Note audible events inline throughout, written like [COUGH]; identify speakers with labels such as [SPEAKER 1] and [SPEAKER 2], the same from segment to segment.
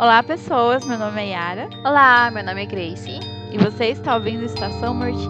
[SPEAKER 1] Olá, pessoas. Meu nome é Yara.
[SPEAKER 2] Olá, meu nome é Grace.
[SPEAKER 1] E você está ouvindo Estação Mortiça.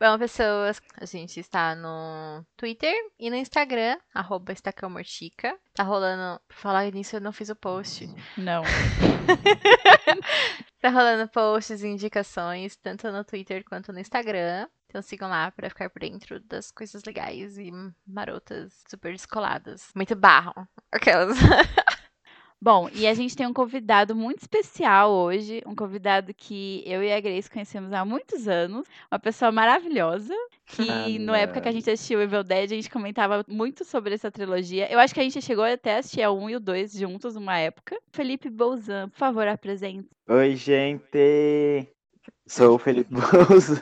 [SPEAKER 2] Bom, pessoas, a gente está no Twitter e no Instagram, arroba estacãomortica. Tá rolando, por falar nisso, eu não fiz o post.
[SPEAKER 1] Não. [LAUGHS]
[SPEAKER 2] tá rolando posts e indicações, tanto no Twitter quanto no Instagram. Então sigam lá para ficar por dentro das coisas legais e marotas super descoladas. Muito barro. Aquelas. [LAUGHS]
[SPEAKER 1] Bom, e a gente tem um convidado muito especial hoje, um convidado que eu e a Grace conhecemos há muitos anos, uma pessoa maravilhosa, que
[SPEAKER 3] Ah,
[SPEAKER 1] na época que a gente assistiu Evil Dead, a gente comentava muito sobre essa trilogia. Eu acho que a gente chegou até a assistir a 1 e o 2 juntos numa época. Felipe Bolzan, por favor, apresente.
[SPEAKER 3] Oi, gente! Sou o Felipe Bolzan.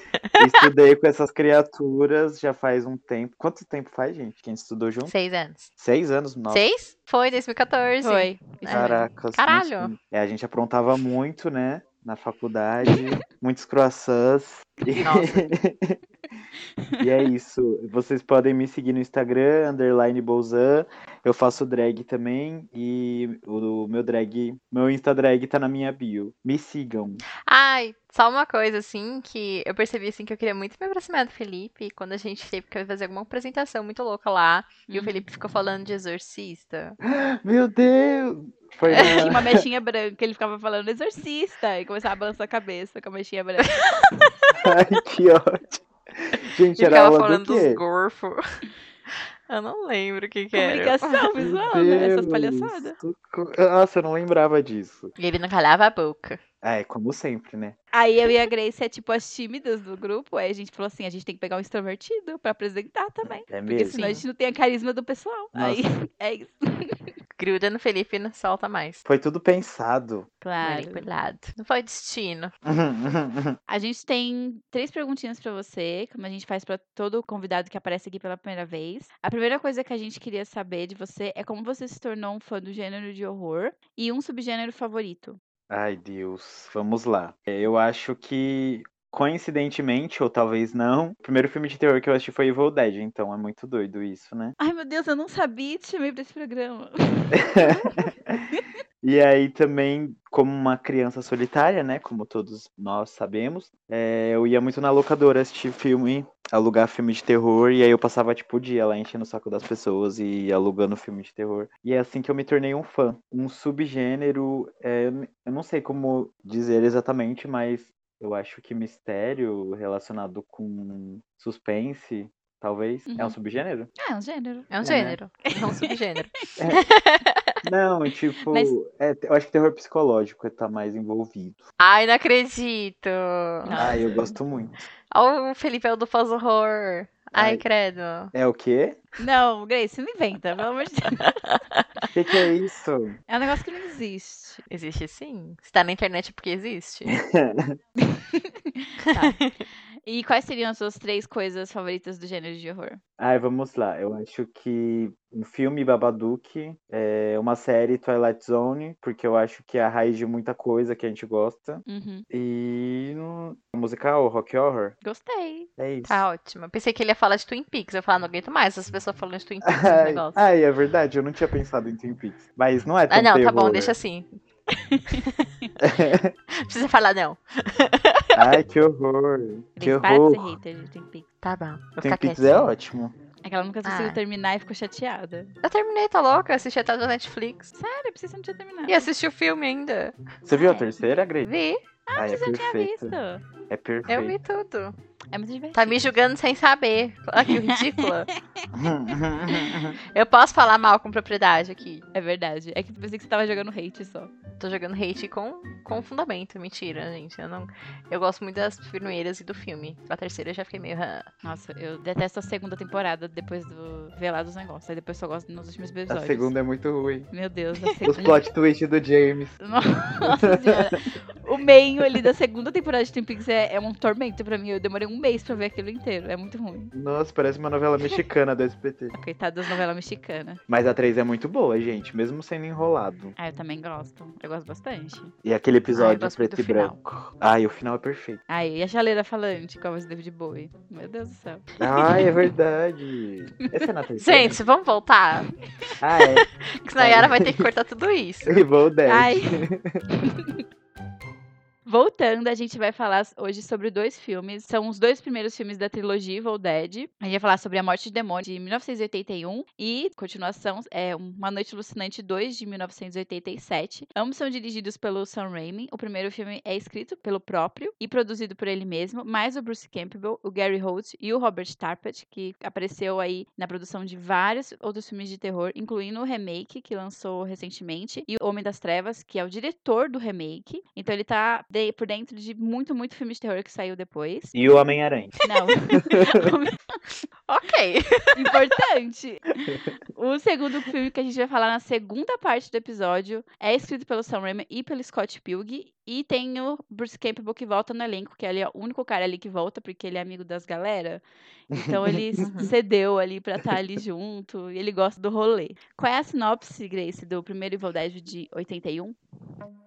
[SPEAKER 3] [LAUGHS] Estudei com essas criaturas já faz um tempo. Quanto tempo faz, gente? Quem estudou junto?
[SPEAKER 2] Seis anos.
[SPEAKER 3] Seis anos? Nossa.
[SPEAKER 2] Seis? Foi, 2014.
[SPEAKER 1] Foi. Mesmo.
[SPEAKER 3] Caracas.
[SPEAKER 2] Caralho.
[SPEAKER 3] muito- É, a gente aprontava muito, né? Na faculdade. [LAUGHS] muitos croissants. E... [LAUGHS] e é isso. Vocês podem me seguir no Instagram, underline Bolzan. Eu faço drag também. E o meu drag, meu Insta drag tá na minha bio. Me sigam.
[SPEAKER 2] Ai, só uma coisa, assim, que eu percebi, assim, que eu queria muito me aproximar do Felipe quando a gente teve que fazer alguma apresentação muito louca lá. E o
[SPEAKER 1] Uhum.
[SPEAKER 2] Felipe ficou falando de exorcista. [GASPS]
[SPEAKER 3] Meu Deus! Foi
[SPEAKER 1] Tinha uma mechinha branca, ele ficava falando exorcista e começava a balançar a cabeça com a mechinha branca. [LAUGHS]
[SPEAKER 3] Ai, que ótimo. [LAUGHS] Gente,
[SPEAKER 2] E
[SPEAKER 3] era
[SPEAKER 2] ficava
[SPEAKER 3] aula
[SPEAKER 2] falando
[SPEAKER 3] do
[SPEAKER 2] dos gorfos. [LAUGHS] Eu não lembro o que que era.
[SPEAKER 1] Comunicação visual, né? Essas palhaçadas.
[SPEAKER 3] socorro. Nossa, eu não lembrava disso.
[SPEAKER 2] E ele não calava a boca.
[SPEAKER 3] É, como sempre, né?
[SPEAKER 1] Aí eu e a Grace é tipo as tímidas do grupo. Aí a gente falou assim: a gente tem que pegar um extrovertido pra apresentar também.
[SPEAKER 3] É
[SPEAKER 1] Porque
[SPEAKER 3] mesmo?
[SPEAKER 1] senão a gente não tem a carisma do pessoal. Aí [LAUGHS] é isso.
[SPEAKER 2] Gruda no Felipe e não solta mais.
[SPEAKER 3] Foi tudo pensado.
[SPEAKER 1] Claro.
[SPEAKER 2] Manipulado. Não foi destino. [LAUGHS]
[SPEAKER 1] A gente tem três perguntinhas pra você, como a gente faz pra todo convidado que aparece aqui pela primeira vez. A primeira coisa que a gente queria saber de você é como você se tornou um fã do gênero de horror e um subgênero favorito.
[SPEAKER 3] Ai, Deus. Vamos lá. É, Eu acho que, coincidentemente, ou talvez não, o primeiro filme de terror que eu assisti foi Evil Dead, então é muito doido isso, né?
[SPEAKER 1] Ai, meu Deus, eu não sabia te chamei pra esse programa. [LAUGHS]
[SPEAKER 3] E aí também, como uma criança solitária, né? Como todos nós sabemos, é, eu ia muito na locadora assistir filme, alugar filme de terror, e aí eu passava tipo o dia lá enchendo o saco das pessoas e alugando filme de terror. E é assim que eu me tornei um fã. Um subgênero, é, eu não sei como dizer exatamente, mas eu acho que mistério relacionado com suspense, talvez, é um
[SPEAKER 1] Uhum.
[SPEAKER 3] subgênero?
[SPEAKER 1] É um gênero.
[SPEAKER 2] É um
[SPEAKER 3] né?
[SPEAKER 2] gênero. É um subgênero. [LAUGHS]
[SPEAKER 3] Não, tipo,
[SPEAKER 1] Mas-
[SPEAKER 3] é, eu acho que terror psicológico tá mais envolvido.
[SPEAKER 2] Ai, não acredito.
[SPEAKER 3] Ah, eu gosto muito.
[SPEAKER 2] Olha o Felipe é o do pós-horror. Ai,
[SPEAKER 3] Ai.
[SPEAKER 2] credo.
[SPEAKER 3] É o quê?
[SPEAKER 1] Não, Grace, não inventa, pelo amor de Deus.
[SPEAKER 3] O que, que é isso?
[SPEAKER 1] É um negócio que não existe.
[SPEAKER 2] Existe sim. Se tá na internet é porque existe. [LAUGHS]
[SPEAKER 1] E quais seriam as suas três coisas favoritas do gênero de horror?
[SPEAKER 3] Ai, vamos lá. Eu acho que um filme Babadook, é uma série Twilight Zone, porque eu acho que é a raiz de muita coisa que a gente gosta.
[SPEAKER 1] Uhum.
[SPEAKER 3] E um musical, rock horror,
[SPEAKER 1] Gostei.
[SPEAKER 3] é isso.
[SPEAKER 2] Tá ótimo. Eu pensei que ele ia falar de Twin Peaks. Eu ia falar, não aguento mais as pessoas falando de Twin Peaks [LAUGHS]
[SPEAKER 3] Ai,
[SPEAKER 2] negócio.
[SPEAKER 3] ai, é verdade, eu não tinha pensado em Twin Peaks. Mas não é tão
[SPEAKER 2] Ah, não, tá bom,
[SPEAKER 3] terror.
[SPEAKER 2] deixa assim. Não precisa falar, não.
[SPEAKER 3] Ai, que horror. Que
[SPEAKER 1] Grace, para de ser
[SPEAKER 3] horror.
[SPEAKER 1] hater de Twin Peaks.
[SPEAKER 2] Tá bom. Vou
[SPEAKER 3] Twin Peaks é ótimo.
[SPEAKER 1] É que ela nunca conseguiu
[SPEAKER 2] Ah.
[SPEAKER 1] terminar e ficou chateada.
[SPEAKER 2] Eu terminei, tá louca? Eu assisti até da Netflix.
[SPEAKER 1] Sério, que você não tinha terminado?
[SPEAKER 2] E assisti o filme ainda.
[SPEAKER 3] Você viu a
[SPEAKER 1] É.
[SPEAKER 3] terceira, Grace?
[SPEAKER 2] Vi.
[SPEAKER 3] Ai, é
[SPEAKER 1] Você não tinha visto.
[SPEAKER 3] É perfeito.
[SPEAKER 2] Eu vi tudo.
[SPEAKER 1] É muito divertido.
[SPEAKER 2] Tá me julgando sem saber. Olha que ridícula. [LAUGHS] Eu posso falar mal com propriedade aqui.
[SPEAKER 1] É verdade. É que eu pensei que você tava jogando hate só.
[SPEAKER 2] Tô jogando hate com, com fundamento. Mentira, gente. Eu não. Eu gosto muito das primeiras e do filme. A terceira eu já fiquei meio. "Ah".
[SPEAKER 1] Nossa, eu detesto a segunda temporada depois do Velar dos Negócios. Aí depois só gosto nos últimos
[SPEAKER 3] A
[SPEAKER 1] episódios.
[SPEAKER 3] segunda é muito ruim.
[SPEAKER 1] Meu Deus, a
[SPEAKER 3] Os
[SPEAKER 1] segunda.
[SPEAKER 3] plot twist do James. [LAUGHS]
[SPEAKER 1] Nossa senhora. [LAUGHS] O meio ali da segunda temporada de Twin Peaks é, é um tormento pra mim. Eu demorei um mês pra ver aquilo inteiro. É muito ruim.
[SPEAKER 3] Nossa, parece uma novela mexicana do SBT. [LAUGHS]
[SPEAKER 1] Coitada das novelas mexicanas.
[SPEAKER 3] Mas a 3 é muito boa, gente, mesmo sendo enrolado.
[SPEAKER 1] Ah, eu também gosto. Eu gosto bastante.
[SPEAKER 3] E aquele
[SPEAKER 1] Ah,
[SPEAKER 3] episódio
[SPEAKER 1] gosto
[SPEAKER 3] preto e
[SPEAKER 1] final.
[SPEAKER 3] branco. Ai, o final é perfeito.
[SPEAKER 1] Ai, e a chaleira falante com a voz do David Bowie. Meu Deus do céu.
[SPEAKER 3] Ai, é verdade. [LAUGHS] Essa é na terceira?
[SPEAKER 2] Gente, vamos voltar?
[SPEAKER 3] Ah, é. [LAUGHS]
[SPEAKER 2] Porque senão a Yara vai ter que cortar tudo isso.
[SPEAKER 3] Evil Dead.
[SPEAKER 1] Ai. Voltando, a gente vai falar hoje sobre dois filmes. São os dois primeiros filmes da trilogia Evil Dead. A gente vai falar sobre A Morte de Demônio, de 1981, e continuação é Uma Noite Alucinante 2, de 1987. Ambos são dirigidos pelo Sam Raimi. O primeiro filme é escrito pelo próprio e produzido por ele mesmo, mais o Bruce Campbell, o Gary Holt e o Robert Tarpet, que apareceu aí na produção de vários outros filmes de terror, incluindo o remake que lançou recentemente, e o Homem das Trevas, que é o diretor do remake. Então ele tá de- por dentro de muito, muito filme de terror que saiu depois.
[SPEAKER 3] E o Homem-Aranha.
[SPEAKER 1] Não. [LAUGHS]
[SPEAKER 2] Ok.
[SPEAKER 1] Importante. O segundo filme que a gente vai falar na segunda parte do episódio é escrito pelo Sam Raimi e pelo Scott Pilgrim. E tem o Bruce Campbell que volta no elenco, que ele é o único cara ali que volta, porque ele é amigo das galera. Então ele [LAUGHS]
[SPEAKER 2] Uhum.
[SPEAKER 1] cedeu ali pra estar ali junto. E ele gosta do rolê. Qual é a sinopse, Grace, do primeiro Evil Dead de 81?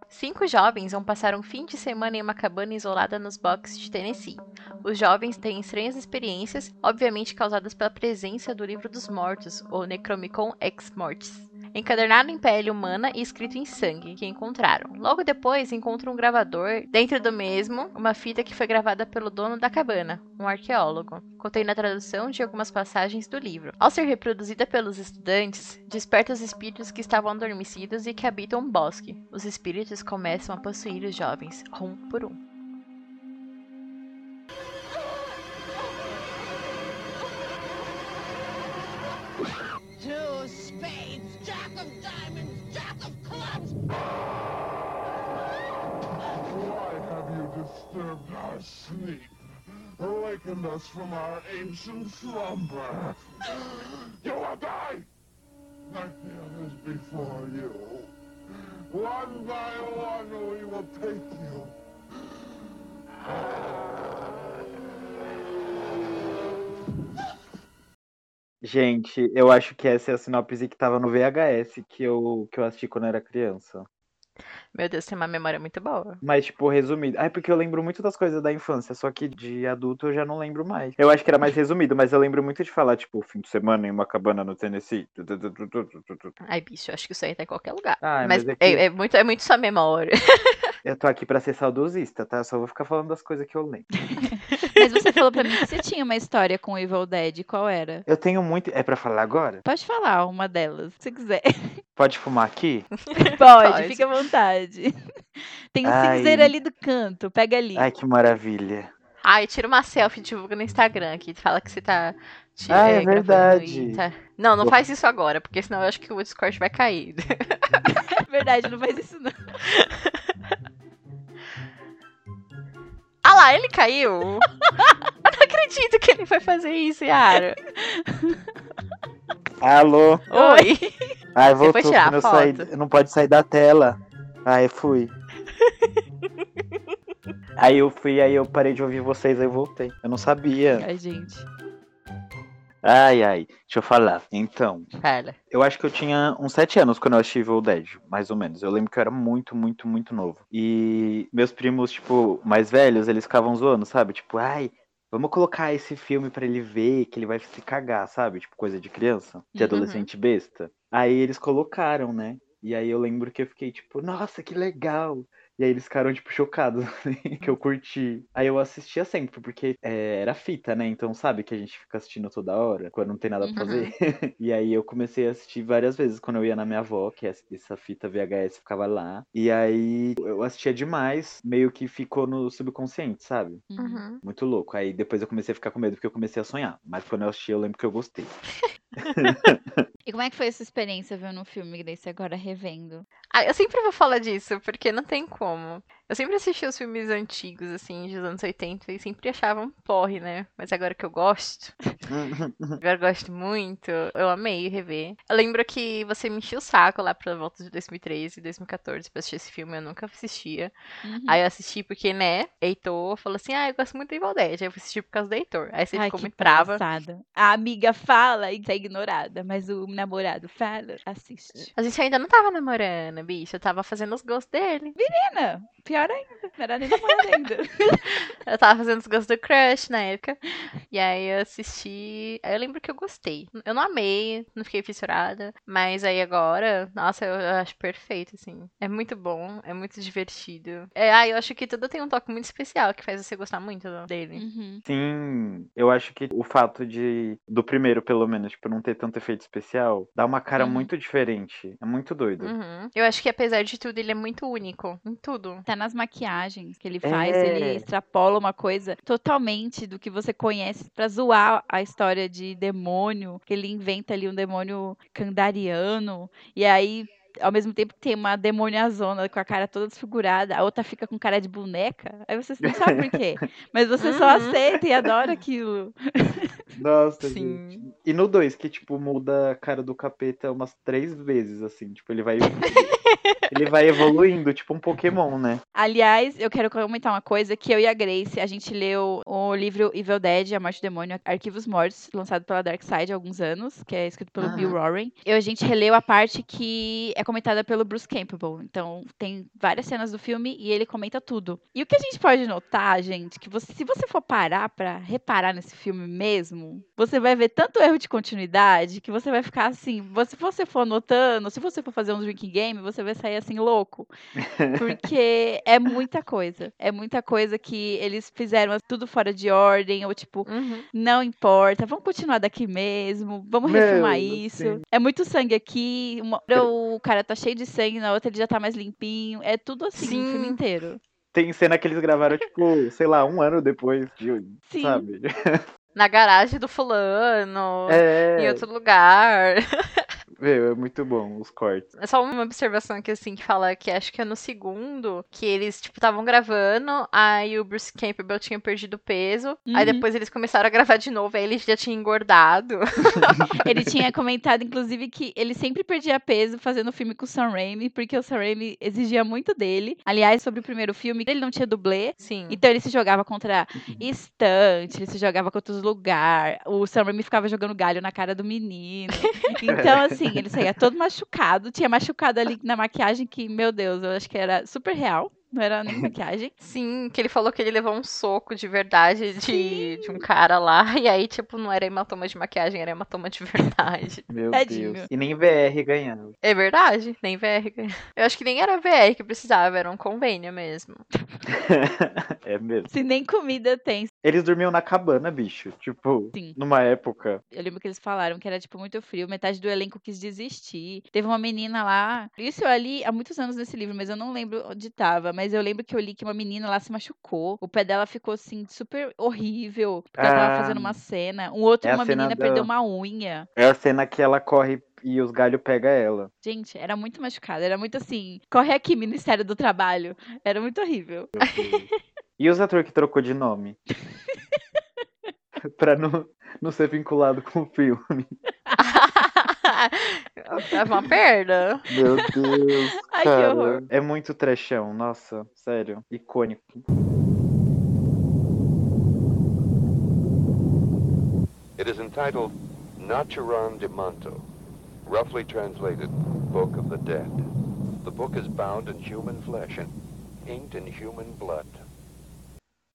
[SPEAKER 2] Cinco jovens vão passar um fim de semana em uma cabana isolada nos boxes de Tennessee. Os jovens têm estranhas experiências, obviamente causadas pela presença do livro dos mortos, ou Necromicon Ex Mortis, encadernado em pele humana e escrito em sangue, que encontraram. Logo depois, encontram um gravador, dentro do mesmo, uma fita que foi gravada pelo dono da cabana, um arqueólogo, contendo a tradução de algumas passagens do livro. Ao ser reproduzida pelos estudantes, desperta os espíritos que estavam adormecidos e que habitam o bosque. Os espíritos começam a possuir os jovens, um por um.
[SPEAKER 4] Why have you disturbed our sleep? Awakened us from our ancient slumber. You will die! Like the others before you. One by one we will take you.
[SPEAKER 3] Gente, eu acho que essa é a sinopse que tava no VHS que eu, que eu assisti quando era criança.
[SPEAKER 2] Meu Deus, tem uma memória muito boa.
[SPEAKER 3] Mas, tipo, resumido. Ah, é porque eu lembro muito das coisas da infância, só que de adulto eu já não lembro mais. Eu acho que era mais resumido, mas eu lembro muito de falar, tipo, fim de semana em uma cabana no Tennessee.
[SPEAKER 2] Ai, bicho, eu acho que isso aí tá em qualquer lugar.
[SPEAKER 3] Ah,
[SPEAKER 2] mas
[SPEAKER 3] mas é que-
[SPEAKER 2] é, é muito, é muito sua memória.
[SPEAKER 3] Eu tô aqui pra ser saudosista, tá? Só vou ficar falando das coisas que eu lembro. [LAUGHS]
[SPEAKER 1] Você falou pra mim que você tinha uma história com o Evil Dead. Qual era?
[SPEAKER 3] Eu tenho muito. É pra falar agora?
[SPEAKER 1] Pode falar uma delas, se quiser.
[SPEAKER 3] Pode fumar aqui? [LAUGHS]
[SPEAKER 1] Pode,
[SPEAKER 2] Pode.
[SPEAKER 1] fica à vontade. Tem um
[SPEAKER 3] Ai.
[SPEAKER 1] cinzeiro ali do canto, pega ali.
[SPEAKER 3] Ai, que maravilha.
[SPEAKER 2] Ai, tira uma selfie e divulga no Instagram aqui. Fala que você tá. te-
[SPEAKER 3] Ah, é
[SPEAKER 2] gravando
[SPEAKER 3] verdade.
[SPEAKER 2] e tá- Não, não
[SPEAKER 3] Vou-
[SPEAKER 2] faz isso agora, porque senão eu acho que o Discord vai cair. [LAUGHS]
[SPEAKER 1] Verdade, não faz isso não. [LAUGHS]
[SPEAKER 2] Ah lá, ele caiu! [LAUGHS] eu não acredito que ele foi fazer isso, Yara.
[SPEAKER 3] Alô?
[SPEAKER 2] Oi!
[SPEAKER 3] Ai,
[SPEAKER 2] Você foi
[SPEAKER 3] voltou. eu
[SPEAKER 2] a
[SPEAKER 3] saí-? Não pode sair da tela. Ai, fui. aí eu fui, aí eu parei de ouvir vocês, aí eu voltei. Eu não sabia.
[SPEAKER 1] Ai, gente.
[SPEAKER 3] Ai, ai. Deixa eu falar. Então,
[SPEAKER 2] Fala.
[SPEAKER 3] eu acho que eu tinha uns 7 anos quando eu assisti Evil Dead, mais ou menos. Eu lembro que eu era muito, muito, muito novo. E meus primos, tipo, mais velhos, eles ficavam zoando, sabe? Tipo, ai, vamos colocar esse filme pra ele ver, que ele vai se cagar, sabe? Tipo, coisa de criança, de
[SPEAKER 1] Uhum.
[SPEAKER 3] adolescente besta. Aí eles colocaram, né? E aí eu lembro que eu fiquei tipo, nossa, que legal. E aí eles ficaram, tipo, chocados, [LAUGHS] assim, que eu curti. Aí eu assistia sempre, porque é, era fita, né? Então, sabe que a gente fica assistindo toda hora, quando não tem nada pra
[SPEAKER 1] Uhum.
[SPEAKER 3] fazer. [LAUGHS] e aí eu comecei a assistir várias vezes quando eu ia na minha avó, que essa- essa fita VHS ficava lá. E aí eu assistia demais, meio que ficou no subconsciente, sabe?
[SPEAKER 2] Uhum.
[SPEAKER 3] Muito louco. Aí depois eu comecei a ficar com medo porque eu comecei a sonhar. Mas quando eu assisti, eu lembro que eu gostei. [LAUGHS]
[SPEAKER 1] E como é que foi essa experiência vendo um filme, Grace, agora revendo?
[SPEAKER 2] Ah, eu sempre vou falar disso, porque não tem como como. Eu sempre assisti os filmes antigos, assim, dos anos 80 e sempre achava um porre, né? Mas agora que eu gosto, [LAUGHS] agora eu gosto muito, eu amei rever. Eu lembro que você me enchia o saco lá pra volta de 2013 e 2014 pra assistir esse filme, eu nunca assistia.
[SPEAKER 1] Uhum.
[SPEAKER 2] Aí eu assisti porque, né, Heitor falou assim, ah, eu gosto muito da Evil Dead. Aí eu fui assistir por causa do Heitor. Aí você
[SPEAKER 1] Ai,
[SPEAKER 2] ficou muito brava.
[SPEAKER 1] palhaçada. A amiga fala e é ignorada, mas o namorado fala, assiste.
[SPEAKER 2] A gente ainda não tava namorando, bicho. Eu tava fazendo os gostos dele.
[SPEAKER 1] Menina, pior ainda, não era nem namorada ainda. [LAUGHS]
[SPEAKER 2] Eu tava fazendo os gostos do Crush na época. E aí eu assisti. Aí eu lembro que eu gostei. Eu não amei, não fiquei fissurada. Mas aí agora, nossa, eu eu acho perfeito, assim. É muito bom, é muito divertido. É, ah, eu acho que tudo tem um toque muito especial que faz você gostar muito dele.
[SPEAKER 1] Uhum.
[SPEAKER 3] Sim, eu acho que o fato de, do primeiro, pelo menos, tipo, não ter tanto efeito especial, dá uma cara
[SPEAKER 1] Uhum.
[SPEAKER 3] muito diferente. É muito doido.
[SPEAKER 2] Uhum. Eu acho que apesar de tudo, ele é muito único em tudo.
[SPEAKER 1] Até nas maquiagens que ele faz,
[SPEAKER 3] É.
[SPEAKER 1] ele extrapola uma coisa totalmente do que você conhece pra zoar a história de demônio, que ele inventa ali um demônio candariano, e aí ao mesmo tempo tem uma demoniazona com a cara toda desfigurada, a outra fica com cara de boneca, aí você não sabe por quê, [LAUGHS] mas você só
[SPEAKER 2] Uhum.
[SPEAKER 1] aceita e adora aquilo. [LAUGHS]
[SPEAKER 3] Nossa,
[SPEAKER 2] Sim.
[SPEAKER 3] gente. E no 2, que, tipo, muda a cara do capeta umas três vezes, assim. Tipo, ele vai. [LAUGHS] ele vai evoluindo, tipo um Pokémon, né?
[SPEAKER 1] Aliás, eu quero comentar uma coisa que eu e a Grace, a gente leu o livro Evil Dead, A Morte do Demônio, Arquivos Mortos, lançado pela Dark Side há alguns anos, que é escrito pelo Bill Warren. E a gente releu a parte que é comentada pelo Bruce Campbell. Então, tem várias cenas do filme e ele comenta tudo. E o que a gente pode notar, gente, que você- se você for parar pra reparar nesse filme mesmo, você vai ver tanto erro de continuidade que você vai ficar assim, se você for anotando, se você for fazer um drinking game, você vai sair assim louco. Porque é muita coisa. É muita coisa que eles fizeram tudo fora de ordem, ou tipo,
[SPEAKER 2] Uhum.
[SPEAKER 1] não importa, vamos continuar daqui mesmo, vamos
[SPEAKER 3] Meu,
[SPEAKER 1] refilmar isso.
[SPEAKER 3] sim.
[SPEAKER 1] É muito sangue aqui, uma hora o cara tá cheio de sangue, na outra ele já tá mais limpinho. É tudo assim, o filme
[SPEAKER 2] Sim.
[SPEAKER 1] inteiro.
[SPEAKER 3] Tem cena que eles gravaram, tipo, sei lá, um ano depois, de,
[SPEAKER 1] Sim.
[SPEAKER 3] sabe?
[SPEAKER 2] Na garagem do fulano,
[SPEAKER 3] É,
[SPEAKER 2] em outro lugar. [LAUGHS]
[SPEAKER 3] meu, é muito bom os cortes.
[SPEAKER 2] É só uma observação aqui, assim, que fala que acho que é no segundo que eles, tipo, estavam gravando, aí o Bruce Campbell tinha perdido peso, aí
[SPEAKER 1] Uhum.
[SPEAKER 2] depois eles começaram a gravar de novo, aí ele já tinha engordado. [LAUGHS]
[SPEAKER 1] Ele tinha comentado, inclusive, que ele sempre perdia peso fazendo filme com o Sam Raimi, porque o Sam Raimi exigia muito dele. Aliás, sobre o primeiro filme, ele não tinha dublê,
[SPEAKER 2] Sim.
[SPEAKER 1] Então ele se jogava contra estante, ele se jogava contra os lugares. O Sam Raimi ficava jogando galho na cara do menino. [LAUGHS] Então, assim, ele saía todo machucado. Tinha machucado ali na maquiagem que, meu Deus, eu acho que era super real. Não era nem [LAUGHS] maquiagem.
[SPEAKER 2] Sim, que ele falou que ele levou um soco de verdade de, de um cara lá, [LAUGHS] e aí, tipo, não era hematoma de maquiagem, era hematoma de verdade. [LAUGHS]
[SPEAKER 3] Meu
[SPEAKER 1] Tadinho.
[SPEAKER 3] Deus. E nem VR ganhava.
[SPEAKER 2] É verdade, nem VR. ganha. Eu acho que nem era VR que precisava, era um convênio mesmo.
[SPEAKER 3] é mesmo.
[SPEAKER 1] Se nem comida tem.
[SPEAKER 3] Eles dormiam na cabana, bicho. Tipo,
[SPEAKER 1] Sim.
[SPEAKER 3] numa época.
[SPEAKER 1] Eu lembro que eles falaram que era, tipo, muito frio. Metade do elenco quis desistir. Teve uma menina lá. Isso eu li há muitos anos nesse livro, mas eu não lembro onde tava. Mas eu lembro que eu li que uma menina lá se machucou. O pé dela ficou, assim, super horrível. Porque ela tava
[SPEAKER 3] Ah.
[SPEAKER 1] fazendo uma cena. Um outro,
[SPEAKER 3] É
[SPEAKER 1] uma menina
[SPEAKER 3] da-
[SPEAKER 1] perdeu uma unha.
[SPEAKER 3] É a cena que ela corre e os galhos pegam ela.
[SPEAKER 1] Gente, era muito machucada. Era muito assim. Corre aqui, Ministério do Trabalho. Era muito horrível.
[SPEAKER 3] E os atores que trocou de nome? [LAUGHS] pra não, não ser vinculado com o filme. [LAUGHS]
[SPEAKER 2] é uma perda.
[SPEAKER 3] Meu Deus. [LAUGHS]
[SPEAKER 1] Ai, que horror.
[SPEAKER 3] É muito trechão, nossa, sério. Icônico.
[SPEAKER 5] It is entitled Nachuran de Manto, roughly translated Book of the Dead. The book is bound in human flesh and inked in human blood.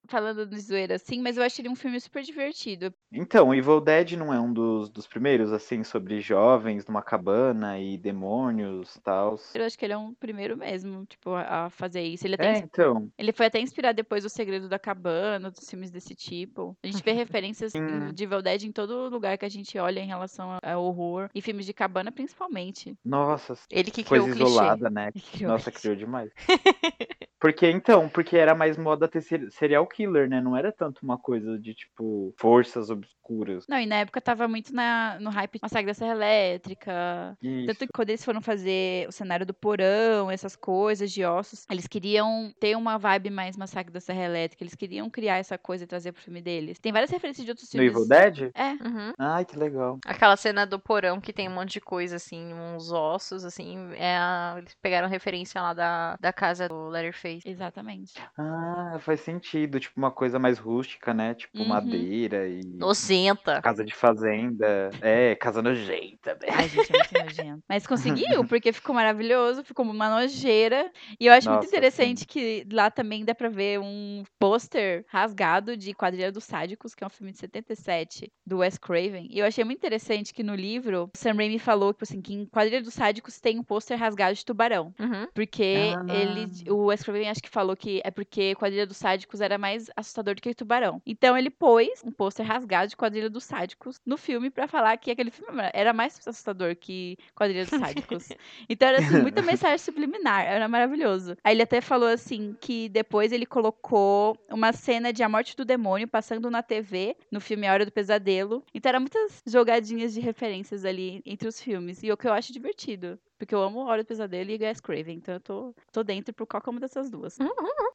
[SPEAKER 1] Falando de zoeira assim, mas eu achei ele um filme super divertido.
[SPEAKER 3] Então, Evil Dead não é um dos, dos primeiros, assim, sobre jovens numa cabana e demônios e tal.
[SPEAKER 1] Eu acho que ele é um primeiro mesmo, tipo, a fazer isso. Ele até
[SPEAKER 3] É, então.
[SPEAKER 1] Ele foi até inspirado depois do Segredo da Cabana, dos filmes desse tipo. A gente vê [LAUGHS] referências
[SPEAKER 3] Sim.
[SPEAKER 1] de Evil Dead em todo lugar que a gente olha em relação a- ao horror. E filmes de cabana, principalmente.
[SPEAKER 3] Nossa,
[SPEAKER 2] Ele que criou
[SPEAKER 3] coisa isolada, né?
[SPEAKER 1] Criou
[SPEAKER 3] Nossa,
[SPEAKER 1] isso.
[SPEAKER 3] criou demais. [LAUGHS] Porque, então, porque era mais moda ter ser- serial killer, né? Não era tanto uma coisa de, tipo, forças obscuras.
[SPEAKER 1] Não, e na época tava muito na, no hype Massacre da Serra Elétrica. Tanto
[SPEAKER 3] Isso.
[SPEAKER 1] que quando eles foram fazer o cenário do porão, essas coisas de ossos, eles queriam ter uma vibe mais Massacre da Serra Elétrica. Eles queriam criar essa coisa e trazer pro filme deles. Tem várias referências de outros
[SPEAKER 3] No
[SPEAKER 1] filmes.
[SPEAKER 3] Evil Dead?
[SPEAKER 1] É.
[SPEAKER 2] Uhum.
[SPEAKER 3] Ai, que legal.
[SPEAKER 2] Aquela cena do porão que tem um monte de coisa, assim, uns ossos, assim, é a- eles pegaram referência lá da, da casa do Letterface.
[SPEAKER 1] Exatamente.
[SPEAKER 3] Ah, faz sentido. Tipo, uma coisa mais rústica, né? Tipo,
[SPEAKER 1] Uhum.
[SPEAKER 3] madeira e.
[SPEAKER 2] Nojenta.
[SPEAKER 3] Casa de fazenda. É, casa nojenta, velho.
[SPEAKER 1] Ai, gente, é muito nojento. Mas conseguiu, [LAUGHS] porque ficou maravilhoso, ficou uma nojeira. E eu acho muito
[SPEAKER 3] Nossa,
[SPEAKER 1] interessante que lá também dá pra ver um pôster rasgado de Quadrilha dos Sádicos, que é um filme de 77, do Wes Craven. E eu achei muito interessante que no livro, o Sam Raimi falou tipo assim, que em Quadrilha dos Sádicos tem um pôster rasgado de tubarão.
[SPEAKER 2] Uhum.
[SPEAKER 1] Porque
[SPEAKER 3] Ah.
[SPEAKER 1] ele, o Wes Craven acho que falou que é porque Quadrilha dos Sádicos era mais assustador do que Tubarão. Então ele pôs um pôster rasgado de Quadrilha dos Sádicos no filme pra falar que aquele filme era mais assustador que Quadrilha dos Sádicos. [LAUGHS] então era assim, muita [LAUGHS] mensagem subliminar, era maravilhoso. Aí ele até falou assim que depois ele colocou uma cena de A Morte do Demônio passando na TV, no filme A Hora do Pesadelo. Então eram muitas jogadinhas de referências ali entre os filmes. E o que eu acho divertido. Porque eu amo Hora do Pesadelo e Gas Craven. Então eu tô, tô dentro por qualquer uma dessas duas.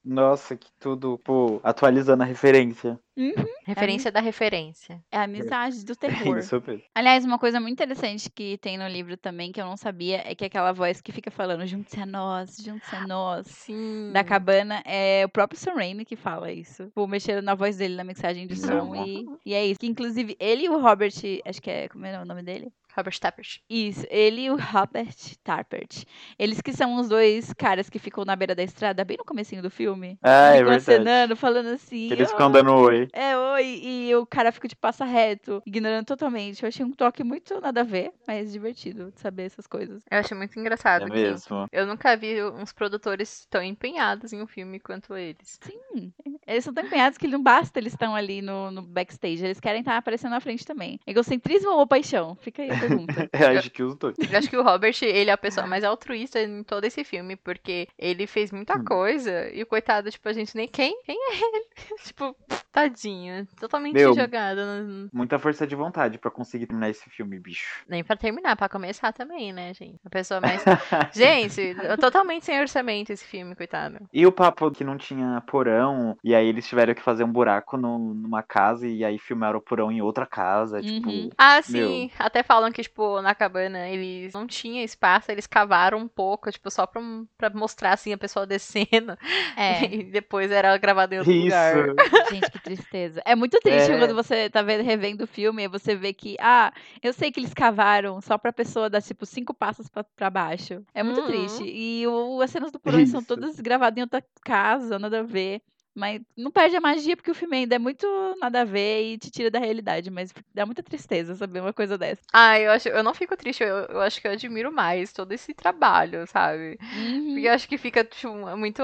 [SPEAKER 3] Nossa, que tudo, pô, atualizando a referência. [LAUGHS]
[SPEAKER 2] Referência da referência.
[SPEAKER 1] É a amizade do terror. [LAUGHS]
[SPEAKER 3] Mesmo.
[SPEAKER 1] Aliás, uma coisa muito interessante que tem no livro também, que eu não sabia, é que aquela voz que fica falando junte-se a nós, junte-se a nós.
[SPEAKER 2] Sim.
[SPEAKER 1] Da cabana é o próprio Sam Raimi que fala isso. Tipo, mexendo na voz dele na mixagem de som
[SPEAKER 3] Não.
[SPEAKER 1] e, e é isso. Que inclusive ele e o Robert, acho que é, como é o nome dele?
[SPEAKER 2] Robert Tappert.
[SPEAKER 1] Isso, ele e o Robert Tarpert. Eles que são os dois caras que ficam na beira da estrada, bem no comecinho do filme.
[SPEAKER 3] Ah, é
[SPEAKER 1] ficam
[SPEAKER 3] verdade.
[SPEAKER 1] acenando, falando assim.
[SPEAKER 3] Que eles
[SPEAKER 1] "Oi".
[SPEAKER 3] ficam dando oi.
[SPEAKER 1] É, oi, e o cara fica de passa reto, ignorando totalmente. Eu achei um toque muito nada a ver, mas divertido de saber essas coisas.
[SPEAKER 2] Eu achei muito engraçado.
[SPEAKER 3] É
[SPEAKER 2] que
[SPEAKER 3] mesmo.
[SPEAKER 2] Eu nunca vi uns produtores tão empenhados em um filme quanto eles.
[SPEAKER 1] Sim, eles são tão empenhados que não basta eles estão ali no, no backstage, eles querem estar aparecendo na frente também. Egocentrismo ou paixão? Fica aí pergunta. [LAUGHS]
[SPEAKER 3] É, acho que os dois.
[SPEAKER 2] Eu acho que o Robert, ele é a pessoa mais altruísta em todo esse filme, porque ele fez muita
[SPEAKER 3] Hum.
[SPEAKER 2] coisa e o coitado, tipo, a gente nem. Quem? Quem é ele? [LAUGHS] tipo, tadinho. Totalmente
[SPEAKER 3] Meu.
[SPEAKER 2] jogado. no-
[SPEAKER 3] Muita força de vontade pra conseguir terminar esse filme, bicho.
[SPEAKER 2] Nem pra terminar, pra começar também, né, gente? A pessoa mais. [LAUGHS] gente, totalmente sem orçamento esse filme, coitado.
[SPEAKER 3] E o papo que não tinha porão, e aí eles tiveram que fazer um buraco no- numa casa, e aí filmaram o porão em outra casa, tipo...
[SPEAKER 1] Uhum.
[SPEAKER 2] Ah, sim. Até falam que, tipo, na cabana eles não tinham espaço, eles cavaram um pouco, tipo, só pra, pra mostrar, assim, a pessoa [LAUGHS] descendo.
[SPEAKER 1] É, [LAUGHS]
[SPEAKER 2] E depois era gravado em outro
[SPEAKER 3] Isso.
[SPEAKER 2] lugar. [LAUGHS]
[SPEAKER 1] gente, que tristeza. É muito triste
[SPEAKER 3] É.
[SPEAKER 1] quando você tá vendo, revendo o filme e você vê que, ah, eu sei que eles cavaram só pra pessoa dar, tipo, cinco passos pra, pra baixo. É muito
[SPEAKER 2] Uhum.
[SPEAKER 1] triste. E o- as cenas do porão são todas gravadas em outra casa, nada a ver. Mas não perde a magia, porque o filme ainda é muito nada a ver e te tira da realidade. Mas dá muita tristeza saber uma coisa dessa.
[SPEAKER 2] Ah, eu acho, eu não fico triste, eu, eu acho que eu admiro mais todo esse trabalho, sabe?
[SPEAKER 1] Uhum.
[SPEAKER 2] Porque eu acho que fica, tipo, muito.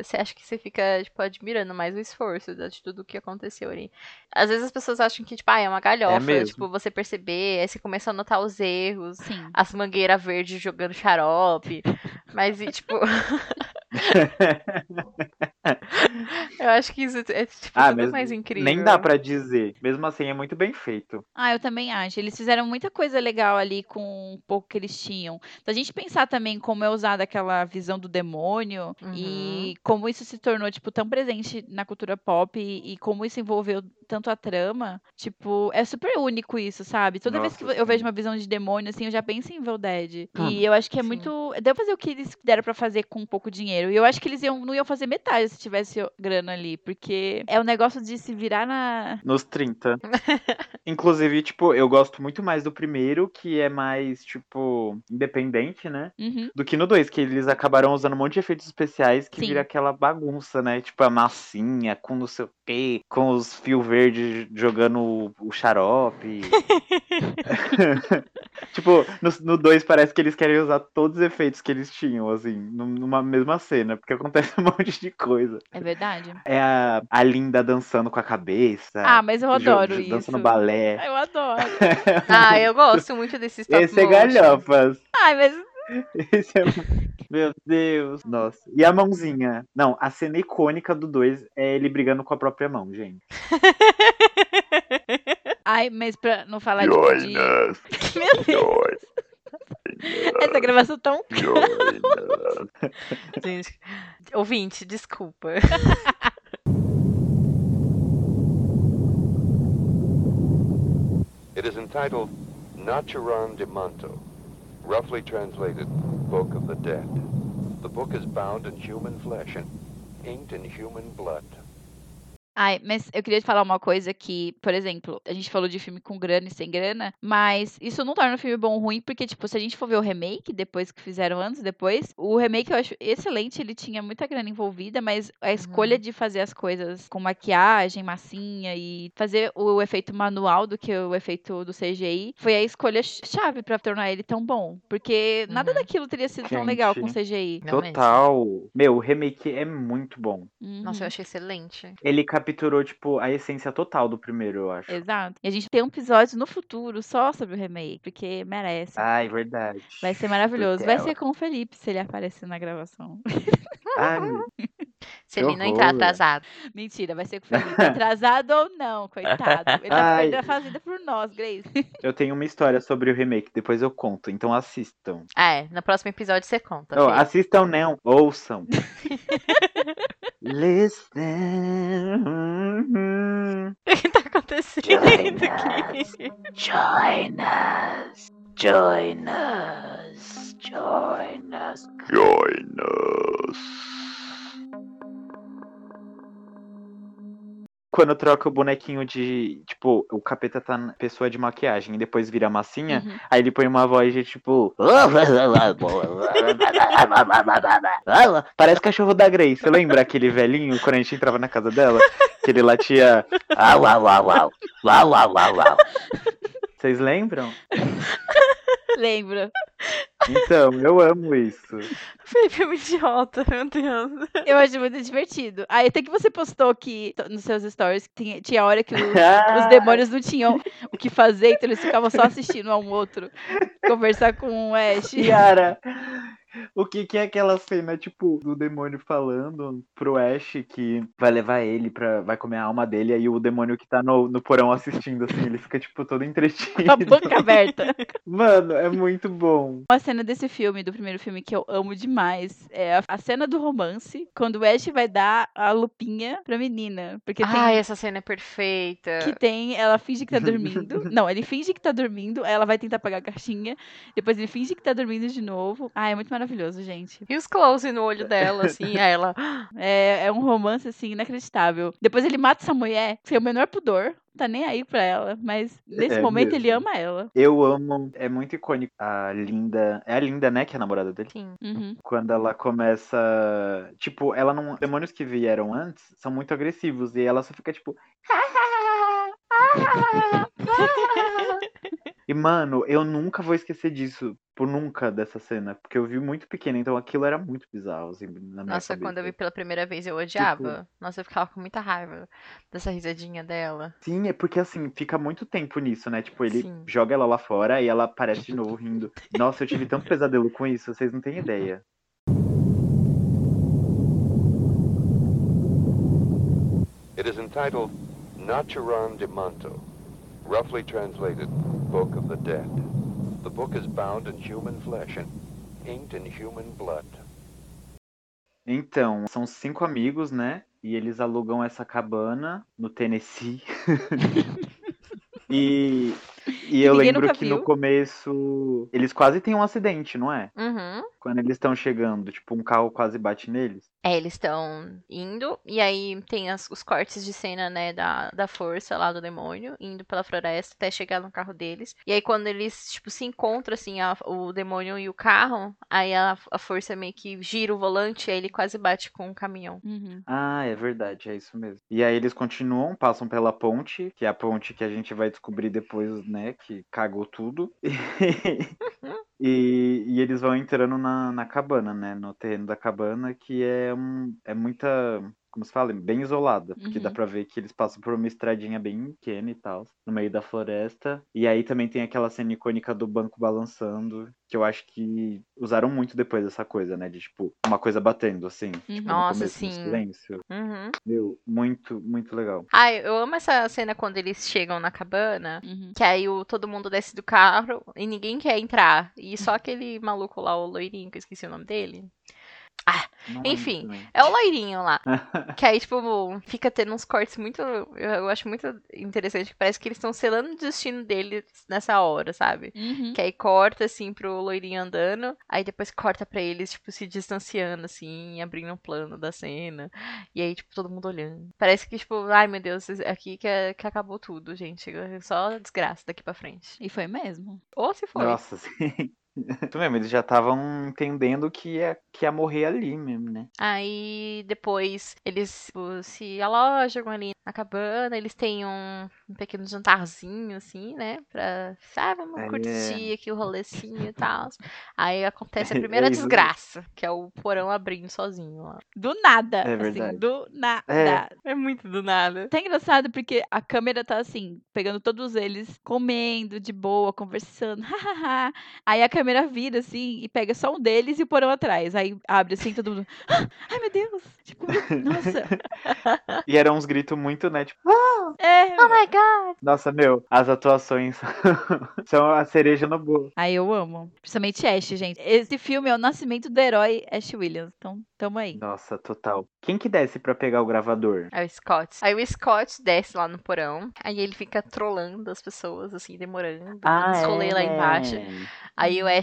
[SPEAKER 2] Você acha que você fica, tipo, admirando mais o esforço de de tudo o que aconteceu ali. Às vezes as pessoas acham que, tipo, ah, é uma galhofa,
[SPEAKER 3] mesmo.
[SPEAKER 2] tipo, você perceber, aí você começa a notar os erros,
[SPEAKER 1] Sim.
[SPEAKER 2] as mangueiras verdes jogando xarope. Mas, e, tipo. [LAUGHS] [LAUGHS] eu acho que isso é, tipo,
[SPEAKER 3] Ah,
[SPEAKER 2] tudo
[SPEAKER 3] mas
[SPEAKER 2] mais incrível.
[SPEAKER 3] nem dá pra dizer. Mesmo assim, é muito bem feito.
[SPEAKER 1] Ah, eu também acho. Eles fizeram muita coisa legal ali com o pouco que eles tinham. Se a gente pensar também como é usada aquela visão do demônio e como isso se tornou, tipo, tão presente na cultura pop e, e como isso envolveu tanto a trama, tipo, é super único isso, sabe? Toda vez que
[SPEAKER 3] Nossa,
[SPEAKER 1] eu vejo
[SPEAKER 3] sim.
[SPEAKER 1] uma visão de demônio, assim, eu já penso em Evil Dead.
[SPEAKER 3] Hum.
[SPEAKER 1] E eu acho que é
[SPEAKER 2] Sim.
[SPEAKER 1] muito... Deu pra fazer o que eles deram pra fazer com pouco dinheiro. E eu acho que eles iam, não iam fazer metade se tivesse grana ali, porque é o negócio de se virar na...
[SPEAKER 3] Nos 30. [LAUGHS] Inclusive, tipo, eu gosto muito mais do primeiro, que é mais, tipo, independente, né?
[SPEAKER 1] Uhum.
[SPEAKER 3] Do que no 2, que eles acabaram usando um monte de efeitos especiais que
[SPEAKER 1] Sim.
[SPEAKER 3] vira aquela bagunça, né? Tipo, a massinha com não sei o quê, com os fios verdes jogando o, xarope. [LAUGHS] [LAUGHS] tipo, no 2 parece que eles querem usar todos os efeitos que eles tinham, assim, num- numa mesma cena, porque acontece um [LAUGHS] monte de coisa.
[SPEAKER 1] É verdade.
[SPEAKER 3] É a, a Linda dançando com a cabeça.
[SPEAKER 1] Ah, mas eu adoro
[SPEAKER 3] jo-
[SPEAKER 1] isso.
[SPEAKER 3] Dançando balé.
[SPEAKER 1] Eu adoro.
[SPEAKER 2] Ah, eu gosto muito desse stop
[SPEAKER 3] Esse é galhofas.
[SPEAKER 1] Ai, mas
[SPEAKER 3] Esse é Meu Deus. Nossa. E a mãozinha? Não, a cena icônica do 2 é ele brigando com a própria mão, gente. [LAUGHS]
[SPEAKER 1] Ai, mas pra não falar tipo, de... [LAUGHS] Meu Deus. Essa gravação tá um
[SPEAKER 2] Gente, ouvinte, desculpa.
[SPEAKER 5] It is entitled Naturon de Monto, roughly translated, Book of the Dead. The book is bound in human flesh and inked in human blood.
[SPEAKER 1] Ai, mas eu queria te falar uma coisa que, por exemplo, a gente falou de filme com grana e sem grana, mas isso não torna o filme bom ou ruim, porque, tipo, se a gente for ver o remake, depois que fizeram anos depois, o remake eu acho excelente, ele tinha muita grana envolvida, mas a escolha de fazer as coisas com maquiagem, massinha e fazer o efeito manual do que o efeito do CGI foi a escolha chave pra tornar ele tão bom. Porque nada
[SPEAKER 2] Uhum.
[SPEAKER 1] daquilo teria sido tão legal com
[SPEAKER 3] Gente.
[SPEAKER 1] CGI.
[SPEAKER 3] Total. Meu, o remake é muito bom.
[SPEAKER 2] Nossa, eu
[SPEAKER 1] Uhum.
[SPEAKER 2] achei excelente.
[SPEAKER 3] Ele capturou, tipo, a essência total do primeiro, eu acho.
[SPEAKER 1] Exato. E a gente tem um episódio no futuro só sobre o remake, porque merece.
[SPEAKER 3] Ai, verdade.
[SPEAKER 1] Vai ser maravilhoso. Vai ser com o Felipe se ele aparecer na gravação.
[SPEAKER 3] Ai, [LAUGHS]
[SPEAKER 2] Se ele não entrar atrasado.
[SPEAKER 1] Mentira, vai ser com o Felipe. [LAUGHS] Atrasado ou não, coitado. Ele tá
[SPEAKER 3] Ai.
[SPEAKER 1] perdendo a fazenda por nós, Grace.
[SPEAKER 3] eu tenho uma história sobre o remake, depois eu conto, então assistam.
[SPEAKER 2] Ah, é. No próximo episódio você conta.
[SPEAKER 3] Oh, assistam não, ouçam. [LAUGHS] Listen. [LAUGHS]
[SPEAKER 2] O que tá acontecendo aqui?
[SPEAKER 3] Join us. Join us. Join us. Join us. Quando troca o bonequinho de. Tipo, o capeta tá na pessoa de maquiagem e depois vira massinha,
[SPEAKER 1] Uhum.
[SPEAKER 3] aí ele põe uma voz de tipo. [LAUGHS] Parece cachorro da Grace. Você lembra aquele velhinho quando a gente entrava na casa dela? Que ele latia. Au, au, au, au. Au, au, au, au. Vocês lembram?
[SPEAKER 1] Lembra?
[SPEAKER 3] Então, eu amo isso.
[SPEAKER 2] Felipe é um idiota, meu Deus.
[SPEAKER 1] Eu acho muito divertido. Aí até que você postou que nos seus stories tinha, tinha hora que os, os [LAUGHS] demônios não tinham o que fazer, então eles ficavam só assistindo a um outro conversar com o Ash.
[SPEAKER 3] Cara, o que, que é aquela cena, tipo, do demônio falando pro Ash que vai levar ele pra. vai comer a alma dele, aí o demônio que tá no, no porão assistindo, assim, ele fica, tipo, todo entretido.
[SPEAKER 1] Com a boca aberta.
[SPEAKER 3] Mano, é muito bom.
[SPEAKER 1] Uma cena desse filme, do primeiro filme, que eu amo demais, é a, a cena do romance, quando o Ash vai dar a lupinha pra menina. Porque tem.
[SPEAKER 2] Ai, essa cena é perfeita.
[SPEAKER 1] Que tem, ela finge que tá [LAUGHS] dormindo. Não, ele finge que tá dormindo, aí ela vai tentar pegar a caixinha. Depois ele finge que tá dormindo de novo. Ah, é muito maravilhoso, gente.
[SPEAKER 2] E os close no olho dela, assim, aí ela. [LAUGHS]
[SPEAKER 1] É, é um romance, assim, inacreditável. Depois ele mata essa mulher sem o menor pudor. Tá nem aí pra ela. Mas nesse
[SPEAKER 3] É
[SPEAKER 1] momento ele
[SPEAKER 3] mesmo.
[SPEAKER 1] ama ela.
[SPEAKER 3] Eu amo, é muito icônico. A Linda. É a Linda, né? Que é a namorada dele.
[SPEAKER 2] Sim.
[SPEAKER 1] Uhum.
[SPEAKER 3] Quando ela começa. Tipo, ela não. Os demônios que vieram antes são muito agressivos. E ela só fica tipo. E, mano, eu nunca vou esquecer disso. Por nunca dessa cena. Porque eu vi muito pequena, então aquilo era muito bizarro, assim, na minha
[SPEAKER 2] Nossa,
[SPEAKER 3] cabeça.
[SPEAKER 2] quando eu vi pela primeira vez eu odiava. Nossa, eu ficava com muita raiva dessa risadinha dela.
[SPEAKER 3] Sim, é porque assim, fica muito tempo nisso, né? Tipo, ele
[SPEAKER 2] Sim.
[SPEAKER 3] joga ela lá fora e ela aparece de [LAUGHS] novo rindo. Nossa, eu tive tanto pesadelo com isso, vocês não têm ideia.
[SPEAKER 5] It is entitled Naturon de Monto, roughly translated, Book of the Dead. The book is bound in human flesh and inked in human blood.
[SPEAKER 3] Então, são cinco amigos, né? E eles alugam essa cabana no Tennessee. [LAUGHS] e, e eu
[SPEAKER 1] Ninguém
[SPEAKER 3] lembro que
[SPEAKER 1] viu.
[SPEAKER 3] no começo eles quase têm um acidente, não é?
[SPEAKER 2] Uhum.
[SPEAKER 3] Quando eles estão chegando, tipo, um carro quase bate neles.
[SPEAKER 2] É, eles estão indo, e aí tem as- os cortes de cena, né, da, da força lá do demônio, indo pela floresta até chegar no carro deles. E aí quando eles, tipo, se encontram, assim, a- o demônio e o carro, aí a, a força meio que gira o volante, e aí ele quase bate com o caminhão.
[SPEAKER 1] Uhum.
[SPEAKER 3] Ah, é verdade, é isso mesmo. E aí eles continuam, passam pela ponte, que é a ponte que a gente vai descobrir depois, né, que cagou tudo. [LAUGHS] E, e eles vão entrando na, na cabana, né, no terreno da cabana, que é um, é muita, como se fala, bem isolada, porque dá
[SPEAKER 1] Uhum.
[SPEAKER 3] pra ver que eles passam por uma estradinha bem pequena e tal, no meio da floresta. E aí também tem aquela cena icônica do banco balançando, que eu acho que usaram muito depois dessa coisa, né, de tipo, uma coisa batendo assim, tipo, no
[SPEAKER 2] Nossa,
[SPEAKER 3] começo, no
[SPEAKER 2] sim.
[SPEAKER 3] silêncio.
[SPEAKER 2] Uhum.
[SPEAKER 3] Meu, muito, muito legal.
[SPEAKER 2] Ai, eu amo essa cena quando eles chegam na cabana.
[SPEAKER 1] Uhum.
[SPEAKER 2] Que aí o, todo mundo desce do carro e ninguém quer entrar. E só aquele maluco lá, o loirinho, que eu esqueci o nome dele.
[SPEAKER 3] Não lembro
[SPEAKER 2] Enfim. É o loirinho lá. [LAUGHS] que aí, tipo, fica tendo uns cortes muito. Eu, eu acho muito interessante. Que parece que eles estão selando o destino deles nessa hora, sabe?
[SPEAKER 1] Uhum.
[SPEAKER 2] Que aí corta, assim, pro loirinho andando. Aí depois corta pra eles, tipo, se distanciando, assim, abrindo um plano da cena. E aí, tipo, todo mundo olhando. Parece que, tipo, ai meu Deus, aqui que, é- que acabou tudo, gente. Só desgraça daqui pra frente.
[SPEAKER 1] E foi mesmo.
[SPEAKER 2] Ou se foi.
[SPEAKER 3] Nossa, [LAUGHS] sim. [LAUGHS] Isso mesmo, eles já estavam entendendo que ia, que ia morrer ali mesmo, né?
[SPEAKER 2] Aí depois eles tipo, se alojam ali na cabana, eles têm um, um pequeno jantarzinho, assim, né? Pra, ah, vamos
[SPEAKER 3] É.
[SPEAKER 2] curtir aqui o rolecinho e tal. Aí acontece a [LAUGHS] primeira
[SPEAKER 3] É
[SPEAKER 2] desgraça, que é o porão abrindo sozinho lá.
[SPEAKER 1] Do nada.
[SPEAKER 3] É
[SPEAKER 1] assim,
[SPEAKER 3] verdade.
[SPEAKER 1] do nada.
[SPEAKER 3] É.
[SPEAKER 2] É muito do nada.
[SPEAKER 1] Até engraçado porque a câmera tá assim, pegando todos eles comendo de boa, conversando. [LAUGHS] hahaha. Aí a câmera vira assim e pega só um deles e o porão atrás. Aí abre assim, todo mundo. [GASPS] "Ah, Ai, meu Deus! Tipo, nossa. [LAUGHS]
[SPEAKER 3] E eram uns gritos muito, né? Tipo,
[SPEAKER 1] É.
[SPEAKER 2] Oh my god!
[SPEAKER 3] nossa, meu, as atuações [LAUGHS] são a cereja no bolo.
[SPEAKER 1] Aí eu amo. Principalmente Ash, gente. Esse filme é o nascimento do herói Ash Williams. Então, tamo aí.
[SPEAKER 3] Nossa, total. Quem que desce pra pegar o gravador?
[SPEAKER 2] É o Scott. Aí o Scott desce lá no porão. Aí ele fica trolando as pessoas, assim, demorando.
[SPEAKER 3] Ah,
[SPEAKER 2] rolê lá
[SPEAKER 3] é.
[SPEAKER 2] embaixo. Aí o Ash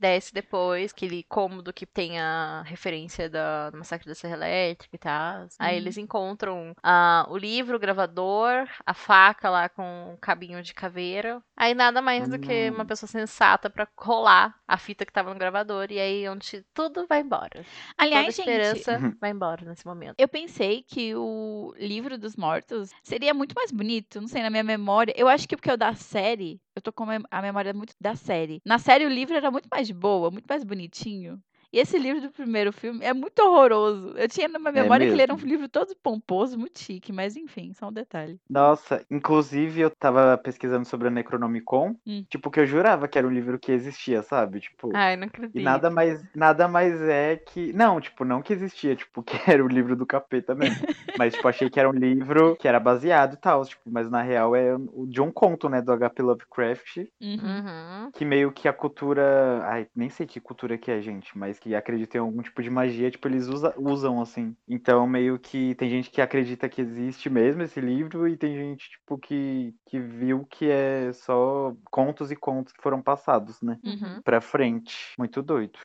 [SPEAKER 2] desce depois, aquele cômodo que tem a referência da, do massacre da Serra Elétrica e tal. Aí
[SPEAKER 1] Uhum.
[SPEAKER 2] eles encontram ah, o livro, o gravador, a faca lá com o cabinho de caveira. Aí nada mais do que
[SPEAKER 3] Hum.
[SPEAKER 2] uma pessoa sensata pra rolar a fita que tava no gravador. E aí onde tudo vai embora.
[SPEAKER 1] Aliás,
[SPEAKER 2] Toda
[SPEAKER 1] gente.
[SPEAKER 2] esperança vai embora nesse momento.
[SPEAKER 1] Eu pensei que o livro dos mortos seria muito mais bonito, não sei, na minha memória. Eu acho que porque o da série, eu tô com a mem- a memória muito da série. Na série o livro era muito mais boa, muito mais bonitinho. E esse livro do primeiro filme é muito horroroso. Eu tinha na minha
[SPEAKER 3] É
[SPEAKER 1] memória que ele era um livro todo pomposo, muito chique, mas enfim, só um detalhe.
[SPEAKER 3] Nossa, inclusive eu tava pesquisando sobre a Necronomicon,
[SPEAKER 1] Hum.
[SPEAKER 3] tipo, que eu jurava que era um livro que existia, sabe? Tipo,
[SPEAKER 2] Ai, não acredito.
[SPEAKER 3] e nada mais, nada mais é que. Não, tipo, não que existia, tipo, [LAUGHS] que era o livro do capeta mesmo. Mas, tipo, achei que era um livro que era baseado e tal, tipo, mas na real é o de um conto, né, do H.P. Lovecraft,
[SPEAKER 1] Uhum.
[SPEAKER 2] Uhum.
[SPEAKER 3] que meio que a cultura. Ai, nem sei que cultura que é, gente, mas que acredita em algum tipo de magia, tipo, eles usa- usam, assim. Então, meio que tem gente que acredita que existe mesmo esse livro, e tem gente, tipo, que, que viu que é só contos e contos que foram passados, né?
[SPEAKER 2] Uhum.
[SPEAKER 3] Pra frente. Muito doido.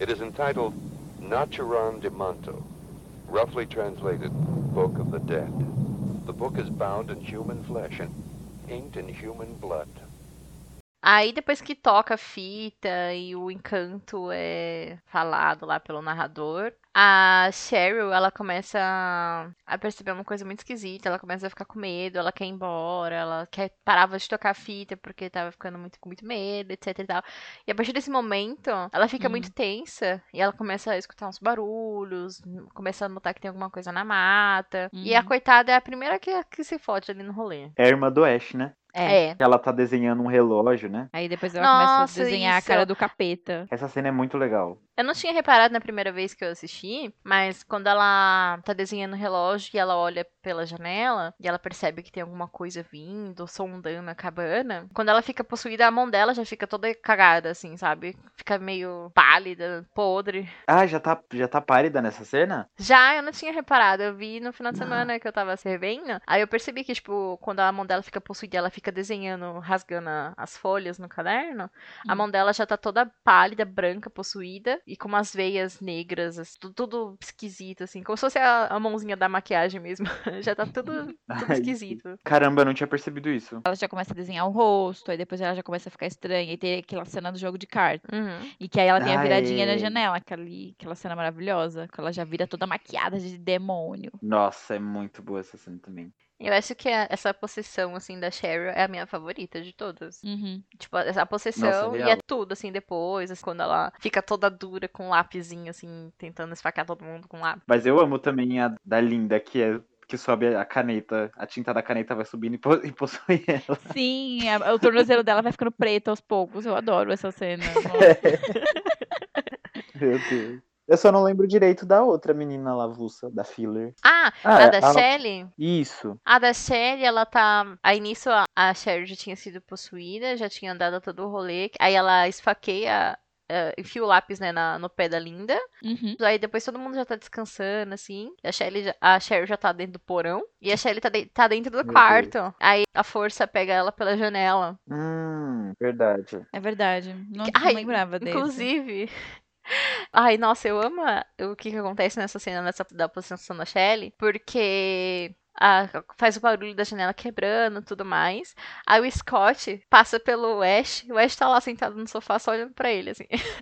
[SPEAKER 5] It is entitled Naturon de Monto, roughly translated, Book of the Dead. The book is bound in human flesh and inked in human blood.
[SPEAKER 2] Aí depois que toca a fita e o encanto é falado lá pelo narrador, a Cheryl, ela começa a perceber uma coisa muito esquisita, ela começa a ficar com medo, ela quer ir embora, ela quer parava de tocar a fita porque tava ficando muito com muito medo, etc e tal. E a partir desse momento, ela fica
[SPEAKER 1] Uhum.
[SPEAKER 2] muito tensa e ela começa a escutar uns barulhos, começa a notar que tem alguma coisa na mata. E a
[SPEAKER 1] Uhum.
[SPEAKER 2] coitada é a primeira que, que se fode ali no rolê.
[SPEAKER 3] É a irmã do Ash, né?
[SPEAKER 1] É.
[SPEAKER 2] É.
[SPEAKER 3] Ela tá desenhando um relógio, né?
[SPEAKER 1] Aí depois ela começa a
[SPEAKER 2] Nossa,
[SPEAKER 1] desenhar a
[SPEAKER 2] isso.
[SPEAKER 1] cara do capeta.
[SPEAKER 3] Essa cena é muito legal.
[SPEAKER 2] Eu não tinha reparado na primeira vez que eu assisti, mas quando ela tá desenhando o relógio e ela olha pela janela e ela percebe que tem alguma coisa vindo, sondando a cabana, quando ela fica possuída, a mão dela já fica toda cagada, assim, sabe? Fica meio pálida, podre.
[SPEAKER 3] Ah, já tá, já tá pálida nessa cena?
[SPEAKER 2] Já eu não tinha reparado, eu vi no final de semana que eu tava servendo. Aí eu percebi que, tipo, quando a mão dela fica possuída, ela fica desenhando, rasgando as folhas no caderno. A
[SPEAKER 1] Hum.
[SPEAKER 2] mão dela já tá toda pálida, branca, possuída, e com umas veias negras, assim, tudo, tudo esquisito, assim, como se fosse a, a mãozinha da maquiagem mesmo. [LAUGHS] já tá tudo, [LAUGHS] tudo
[SPEAKER 3] Ai,
[SPEAKER 2] esquisito.
[SPEAKER 3] Caramba, eu não tinha percebido isso.
[SPEAKER 1] Ela já começa a desenhar o rosto, aí depois ela já começa a ficar estranha. E tem aquela cena do jogo de cartas.
[SPEAKER 2] Uhum.
[SPEAKER 1] E que aí ela tem a
[SPEAKER 3] Ah,
[SPEAKER 1] viradinha na
[SPEAKER 3] é.
[SPEAKER 1] janela, aquela, aquela cena maravilhosa. Que ela já vira toda maquiada de demônio.
[SPEAKER 3] Nossa, é muito boa essa cena também.
[SPEAKER 2] Eu acho que a- essa possessão, assim, da Cheryl é a minha favorita de todas.
[SPEAKER 1] Uhum.
[SPEAKER 2] Tipo, essa possessão e
[SPEAKER 3] real.
[SPEAKER 2] é tudo, assim, depois, assim, quando ela fica toda dura com um lápisinho, assim, tentando esfaquear todo mundo com lápis.
[SPEAKER 3] Mas eu amo também a da Linda, que é que sobe a caneta, a tinta da caneta vai subindo e, po- [LAUGHS] e possui ela.
[SPEAKER 1] Sim, a- o tornozelo dela vai ficando preto aos poucos. Eu adoro essa cena. [LAUGHS] Nossa.
[SPEAKER 3] Meu Deus. Eu só não lembro direito da outra menina lavuça, da filler.
[SPEAKER 2] Ah,
[SPEAKER 3] Ah,
[SPEAKER 2] a
[SPEAKER 3] é,
[SPEAKER 2] da
[SPEAKER 3] a-
[SPEAKER 2] Shelley?
[SPEAKER 3] Isso.
[SPEAKER 2] A da Shelly, ela tá. Aí nisso a, a Sherry já tinha sido possuída, já tinha andado todo o rolê. Aí ela esfaqueia, eh, enfia o lápis, né, na- no pé da Linda.
[SPEAKER 1] Uhum.
[SPEAKER 2] Aí depois todo mundo já tá descansando, assim. A Shelly, já- a Sherry já tá dentro do porão. E a Shelly tá, de- tá dentro do
[SPEAKER 3] Meu
[SPEAKER 2] quarto. Aí a força pega ela pela janela.
[SPEAKER 3] Hum, verdade.
[SPEAKER 1] É verdade. Não, não
[SPEAKER 2] Ai,
[SPEAKER 1] lembrava desse.
[SPEAKER 2] Inclusive. Ai, nossa, eu amo o que, que acontece nessa cena nessa, da possessão da Shelly, porque a- faz o barulho da janela quebrando tudo mais. Aí o Scott passa pelo Ash, o Ash tá lá sentado no sofá só olhando pra ele, assim. [LAUGHS]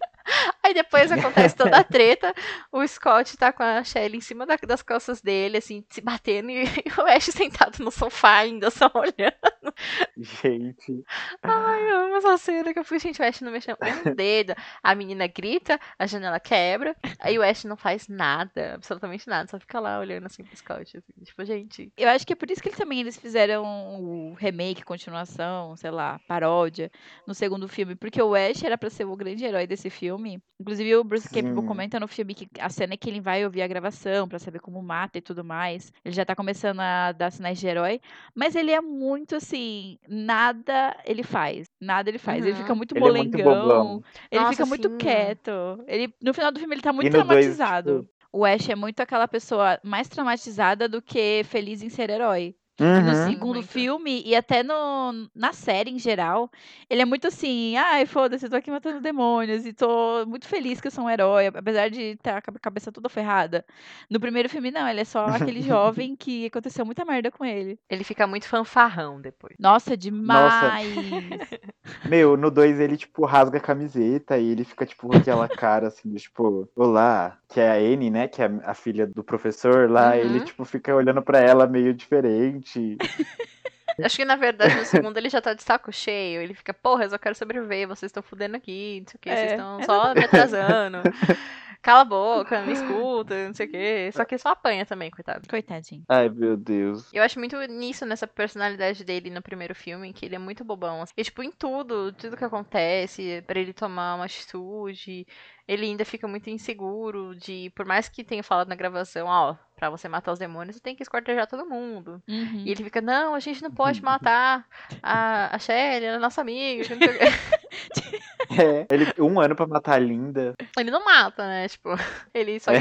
[SPEAKER 2] Aí depois acontece toda a [LAUGHS] treta, o Scott tá com a Shelly em cima da- das costas dele, assim, se batendo, [LAUGHS] e, o Ash sentado no sofá ainda, só olhando.
[SPEAKER 3] Gente.
[SPEAKER 2] Ai, eu amo essa cena que eu fui, gente, o Ash não mexeu um [LAUGHS] dedo. A menina grita, a janela quebra, aí o Ash não faz nada, absolutamente nada, só fica lá olhando assim pro Scott, assim, tipo, gente.
[SPEAKER 1] Eu acho que é por isso que eles também eles fizeram o remake, continuação, sei lá, paródia no segundo filme, porque o Ash era pra ser o grande herói desse filme. Inclusive o Bruce Campbell comenta no filme que a cena é que ele vai ouvir a gravação pra saber como mata e tudo mais. Ele já tá começando a dar sinais de herói, mas ele é muito assim, nada ele faz, nada ele faz. Ele
[SPEAKER 2] Uhum.
[SPEAKER 1] fica muito
[SPEAKER 3] Ele é muito
[SPEAKER 1] ele
[SPEAKER 2] Nossa,
[SPEAKER 1] fica muito
[SPEAKER 2] sim.
[SPEAKER 1] quieto. Ele no final do filme ele tá muito
[SPEAKER 3] no dois,
[SPEAKER 1] traumatizado.
[SPEAKER 3] tipo-
[SPEAKER 1] O Ash é muito aquela pessoa mais traumatizada do que feliz em ser herói. No
[SPEAKER 3] Uhum.
[SPEAKER 1] segundo
[SPEAKER 2] Muito.
[SPEAKER 1] filme, e até no, na série em geral, ele é muito assim, ai, foda-se, eu tô aqui matando demônios e tô muito feliz que eu sou um herói, apesar de estar com a cabeça toda ferrada. No primeiro filme, não, ele é só aquele [LAUGHS] jovem que aconteceu muita merda com ele.
[SPEAKER 2] Ele fica muito fanfarrão depois.
[SPEAKER 1] Nossa, demais! [LAUGHS]
[SPEAKER 3] Meu, no 2 ele, tipo, rasga a camiseta e ele fica, tipo, com aquela cara, assim, de, tipo, olá, que é a Anne, né, que é a filha do professor lá,
[SPEAKER 2] Uhum.
[SPEAKER 3] ele, tipo, fica olhando pra ela meio diferente. [LAUGHS]
[SPEAKER 2] Acho que na verdade no segundo ele já tá de saco cheio. Ele fica, porra, eu só quero sobreviver, vocês estão fudendo aqui, não sei o que, vocês
[SPEAKER 1] É,
[SPEAKER 2] estão só me atrasando. [LAUGHS] Cala a boca, me escuta, não sei o que. Só que só apanha também, coitado.
[SPEAKER 1] Coitadinho.
[SPEAKER 3] Ai, meu Deus.
[SPEAKER 2] Eu acho muito nisso, nessa personalidade dele no primeiro filme, que ele é muito bobão. assim. E, tipo, em tudo, tudo que acontece, pra ele tomar uma atitude, ele ainda fica muito inseguro de, por mais que tenha falado na gravação, ó, pra você matar os demônios, você tem que escortejar todo mundo.
[SPEAKER 1] Uhum.
[SPEAKER 2] E ele fica, não, a gente não pode [LAUGHS] matar a, a Shelly, ela é nossa amiga. que não sei o quê." [LAUGHS]
[SPEAKER 3] É, ele, um ano pra matar a Linda.
[SPEAKER 2] ele não mata, né? Tipo, [LAUGHS] ele só
[SPEAKER 3] É.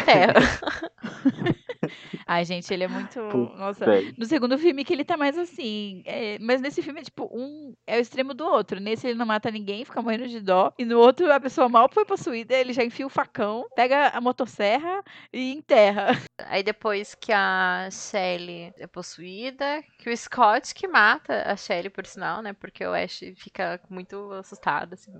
[SPEAKER 1] Ai, gente, ele é muito.
[SPEAKER 3] Puta.
[SPEAKER 1] Nossa. No segundo filme que ele tá mais assim. é, mas nesse filme é tipo, um é o extremo do outro. Nesse ele não mata ninguém, fica morrendo de dó. E no outro a pessoa mal foi possuída, ele já enfia o facão, pega a motosserra e enterra. [LAUGHS]
[SPEAKER 2] Aí depois que a Shelly é possuída, que o Scott que mata a Shelly, por sinal, né? Porque o Ash fica muito assustado, assim.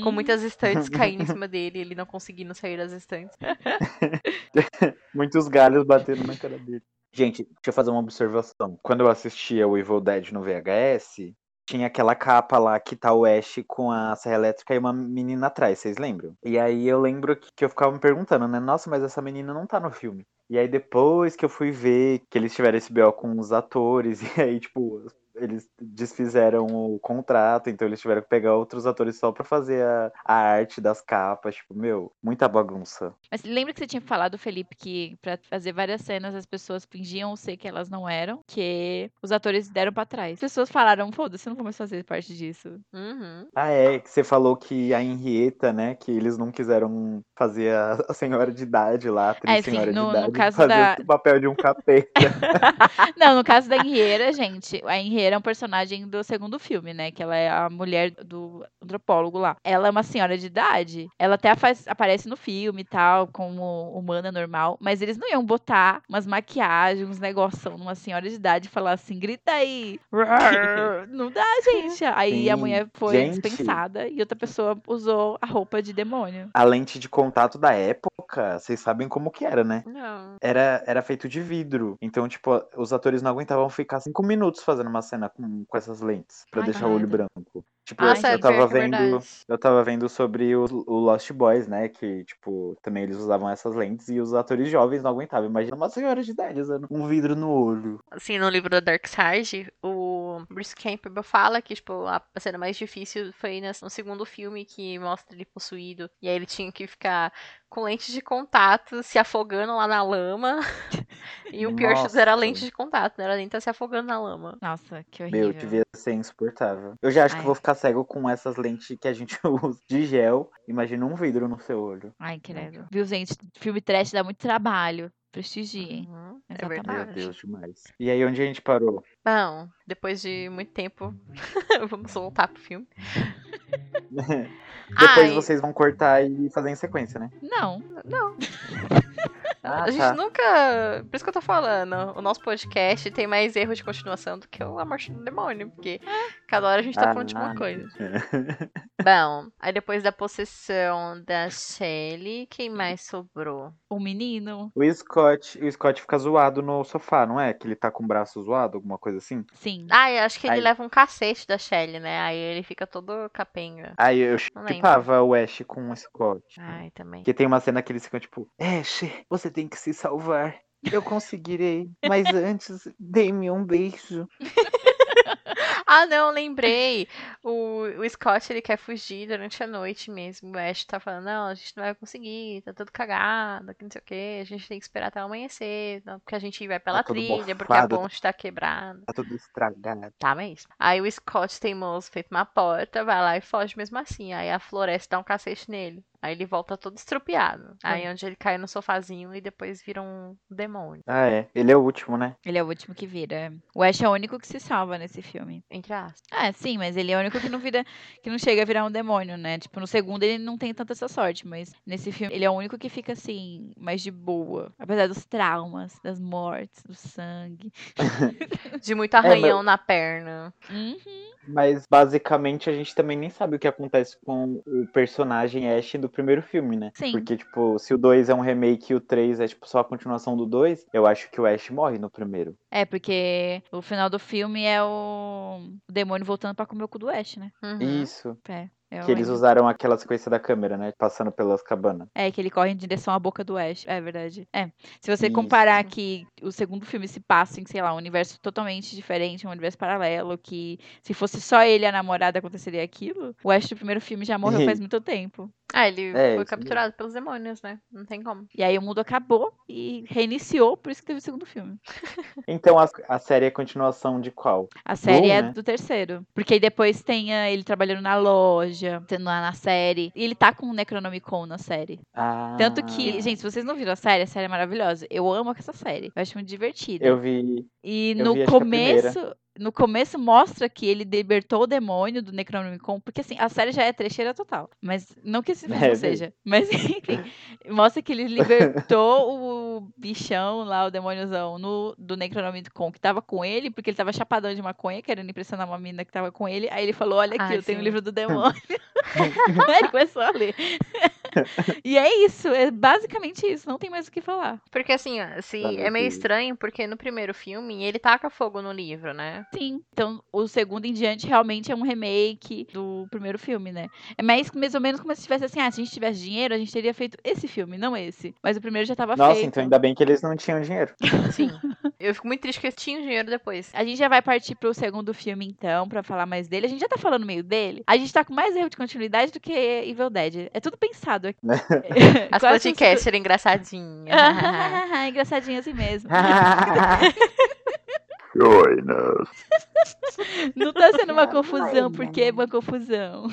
[SPEAKER 2] Com
[SPEAKER 1] Hum,
[SPEAKER 2] muitas estantes [LAUGHS] caindo em cima dele, ele não conseguindo sair das estantes. [LAUGHS]
[SPEAKER 3] Muitos galhos batendo na cara dele. Gente, deixa eu fazer uma observação. Quando eu assistia o Evil Dead no VHS, tinha aquela capa lá que tá o Ash com a serra elétrica e uma menina atrás, vocês lembram? E aí eu lembro que eu ficava me perguntando, né? Nossa, mas essa menina não tá no filme. E aí depois que eu fui ver que eles tiveram esse BO com os atores, [LAUGHS] e aí, tipo, eles desfizeram o contrato, então eles tiveram que pegar outros atores só pra fazer a, a arte das capas. Tipo, meu, muita bagunça.
[SPEAKER 1] Mas lembra que você tinha falado, Felipe, que pra fazer várias cenas as pessoas fingiam ser que elas não eram, que os atores deram pra trás. As pessoas falaram, foda-se, eu não vou mais fazer parte disso.
[SPEAKER 2] Uhum.
[SPEAKER 3] Ah, é, que você falou que a Henrietta, né, que eles não quiseram fazer a, a senhora de idade lá, a atriz
[SPEAKER 1] É, sim,
[SPEAKER 3] senhora
[SPEAKER 1] no-
[SPEAKER 3] de
[SPEAKER 1] no
[SPEAKER 3] idade,
[SPEAKER 1] caso
[SPEAKER 3] fazer
[SPEAKER 1] da-
[SPEAKER 3] o papel de um capeta. [LAUGHS]
[SPEAKER 1] Não, no caso da Henriera, gente, a Henriera primeiro é um personagem do segundo filme, né? Que ela é a mulher do antropólogo lá. Ela é uma senhora de idade. Ela até faz- aparece no filme e tal, como humana normal. Mas eles não iam botar umas maquiagens, uns negoção numa senhora de idade e falar assim, grita aí. [LAUGHS] Não dá, gente. Aí a
[SPEAKER 3] Sim.
[SPEAKER 1] mulher foi
[SPEAKER 3] Gente.
[SPEAKER 1] dispensada e outra pessoa usou a roupa de demônio.
[SPEAKER 3] A lente de contato da época, vocês sabem como que era, né?
[SPEAKER 2] Não.
[SPEAKER 3] Era, era feito de vidro. Então, tipo, os atores não aguentavam ficar cinco minutos fazendo uma cena com, com essas lentes pra
[SPEAKER 1] Ai,
[SPEAKER 3] deixar o olho branco. Tipo,
[SPEAKER 2] Ah,
[SPEAKER 3] eu, tava
[SPEAKER 2] é
[SPEAKER 3] vendo.
[SPEAKER 2] verdade.
[SPEAKER 3] Eu tava vendo sobre o, o Lost Boys, né? Que, tipo, também eles usavam essas lentes e os atores jovens não aguentavam. Imagina uma senhora de idade usando um vidro no olho.
[SPEAKER 2] Assim, no livro da Dark Side, o Bruce Campbell fala que, tipo, a cena mais difícil foi no segundo filme que mostra ele possuído. E aí ele tinha que ficar com lente de contato, se afogando lá na lama. [LAUGHS] e o pior de tudo era lente de contato, né? Era nem tá se afogando na lama.
[SPEAKER 1] Nossa, que horrível.
[SPEAKER 3] Meu, devia ser insuportável. Eu já acho que
[SPEAKER 1] Ai.
[SPEAKER 3] vou ficar cego com essas lentes que a gente [LAUGHS] usa de gel. Imagina um vidro no seu olho.
[SPEAKER 1] Ai, credo. Viu, gente? Filme trash dá muito trabalho. Prestigiem.
[SPEAKER 2] Uhum, é
[SPEAKER 1] Exatamente.
[SPEAKER 3] Meu
[SPEAKER 2] verdade.
[SPEAKER 3] Deus, demais. E aí, onde a gente parou?
[SPEAKER 2] Bom, depois de muito tempo, [LAUGHS] vamos voltar pro filme. [LAUGHS]
[SPEAKER 3] Depois
[SPEAKER 2] Ai.
[SPEAKER 3] vocês vão cortar e fazer em sequência, né?
[SPEAKER 1] Não.
[SPEAKER 3] Ah,
[SPEAKER 2] a gente
[SPEAKER 3] tá.
[SPEAKER 2] nunca. Por isso que eu tô falando. O nosso podcast tem mais erro de continuação do que o A Morte do Demônio. Porque cada hora a gente tá falando de uma
[SPEAKER 3] Ah.
[SPEAKER 2] coisa. [LAUGHS] Bom, aí depois da possessão da Shelly, quem mais sobrou?
[SPEAKER 1] O menino,
[SPEAKER 3] O Scott, o Scott fica zoado no sofá, não é? Que ele tá com o braço zoado, alguma coisa assim?
[SPEAKER 1] sim.
[SPEAKER 2] Ah, eu acho que ele
[SPEAKER 3] Aí-
[SPEAKER 2] leva um cacete da Shelly, né? Aí ele fica todo capenga.
[SPEAKER 3] Aí eu chipava o Ash com o Scott.
[SPEAKER 2] Ai, também.
[SPEAKER 3] Porque tem uma cena que eles ficam tipo, Ash, você tem que se salvar. Eu conseguirei. Mas [LAUGHS] antes, dê-me um beijo. [LAUGHS]
[SPEAKER 2] Ah, não, lembrei. O, o Scott, ele quer fugir durante a noite mesmo. O Ash tá falando, não, a gente não vai conseguir, tá tudo cagado, que não sei o que, a gente tem que esperar até amanhecer, não, porque a gente vai pela
[SPEAKER 3] Tá
[SPEAKER 2] trilha, porque a
[SPEAKER 3] mofado,
[SPEAKER 2] ponte tá quebrada.
[SPEAKER 3] Tá tudo estragado.
[SPEAKER 2] Tá mesmo. Aí o Scott teimoso feito uma porta, vai lá e foge mesmo assim. Aí a floresta dá um cacete nele. Aí ele volta todo estrupiado. Aí é onde ele cai no sofazinho e depois vira um demônio.
[SPEAKER 3] Ah, é. Ele é o último, né?
[SPEAKER 1] Ele é o último que vira. O Ash é o único que se salva nesse filme.
[SPEAKER 2] Entre aspas.
[SPEAKER 1] Ah, sim, mas ele é o único que não vira, que não chega a virar um demônio, né? Tipo, no segundo ele não tem tanta essa sorte, mas nesse filme ele é o único que fica assim, mais de boa. Apesar dos traumas, das mortes, do sangue. [LAUGHS]
[SPEAKER 2] De muito arranhão
[SPEAKER 3] meu-
[SPEAKER 2] na perna.
[SPEAKER 1] Uhum.
[SPEAKER 3] Mas basicamente a gente também nem sabe o que acontece com o personagem Ash do primeiro filme, né?
[SPEAKER 1] Sim.
[SPEAKER 3] Porque, tipo, se o 2 é um remake e o 3 é, tipo, só a continuação do 2, eu acho que o Ash morre no primeiro.
[SPEAKER 1] É, porque o final do filme é o, o demônio voltando pra comer o cu do Ash, né?
[SPEAKER 2] Uhum.
[SPEAKER 3] Isso.
[SPEAKER 1] É. eu
[SPEAKER 3] Que eles
[SPEAKER 1] lembro.
[SPEAKER 3] usaram aquela sequência da câmera, né? Passando pelas cabanas.
[SPEAKER 1] É, que ele corre em direção à boca do Ash. É verdade. É. Se você
[SPEAKER 3] Isso.
[SPEAKER 1] comparar que o segundo filme se passa em, sei lá, um universo totalmente diferente, um universo paralelo, que se fosse só ele e a namorada aconteceria aquilo, o Ash do primeiro filme já morreu faz [LAUGHS] muito tempo.
[SPEAKER 2] Ah, ele
[SPEAKER 3] É,
[SPEAKER 2] foi capturado pelos demônios, né? Não tem como.
[SPEAKER 1] E aí o mundo acabou e reiniciou, por isso que teve o segundo filme. [LAUGHS]
[SPEAKER 3] Então a, a série é continuação de qual?
[SPEAKER 1] A série é
[SPEAKER 3] né?
[SPEAKER 1] do terceiro. Porque aí depois tem ah, ele trabalhando na loja, tendo lá na série. E ele tá com o Necronomicon na série.
[SPEAKER 3] Ah,
[SPEAKER 1] Tanto que, gente, se vocês não viram a série, a série é maravilhosa. Eu amo essa série. Eu acho muito divertida.
[SPEAKER 3] Eu vi.
[SPEAKER 1] E
[SPEAKER 3] eu
[SPEAKER 1] no
[SPEAKER 3] vi, acho que a primeira.
[SPEAKER 1] começo, no começo mostra que ele libertou o demônio do Necronomicon, porque assim, a série já é trecheira total, mas não que esse filme
[SPEAKER 3] É,
[SPEAKER 1] não seja, mas [LAUGHS] enfim, mostra que ele libertou o bichão lá, o demôniozão no, do Necronomicon, que tava com ele, porque ele tava chapadão de maconha, querendo impressionar uma menina que tava com ele, aí ele falou, olha aqui,
[SPEAKER 2] Ah,
[SPEAKER 1] eu tenho o
[SPEAKER 2] sim.
[SPEAKER 1] livro do demônio. aí ele começou a ler. E é isso, é basicamente isso, não tem mais o que falar.
[SPEAKER 2] Porque assim,
[SPEAKER 3] Tá,
[SPEAKER 2] é meio estranho, porque no primeiro filme ele taca fogo no livro, né?
[SPEAKER 1] Sim. Então, o segundo em diante realmente é um remake do primeiro filme, né? É mais, mais ou menos como se tivesse assim, ah, se a gente tivesse dinheiro, a gente teria feito esse filme, não esse. Mas o primeiro já tava
[SPEAKER 3] Nossa,
[SPEAKER 1] feito.
[SPEAKER 3] então ainda bem que eles não tinham dinheiro. [LAUGHS]
[SPEAKER 2] Sim. [LAUGHS] Eu fico muito triste que eles tinham dinheiro depois.
[SPEAKER 1] A gente já vai partir pro segundo filme, então, pra falar mais dele. A gente já tá falando meio dele. A gente tá com mais erro de continuidade do que Evil Dead. É tudo pensado aqui.
[SPEAKER 2] As
[SPEAKER 1] Quase
[SPEAKER 2] podcasts eram engraçadinhas.
[SPEAKER 1] Ah, [LAUGHS] Engraçadinho assim mesmo. [LAUGHS]
[SPEAKER 3] Joinas.
[SPEAKER 1] Não tá sendo uma confusão, porque é uma confusão.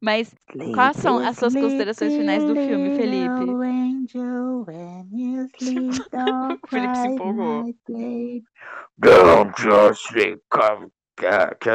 [SPEAKER 1] Mas quais são as suas considerações finais do filme, Felipe? [LAUGHS]
[SPEAKER 2] O Felipe se empolgou.
[SPEAKER 3] Don't you sleep, come back.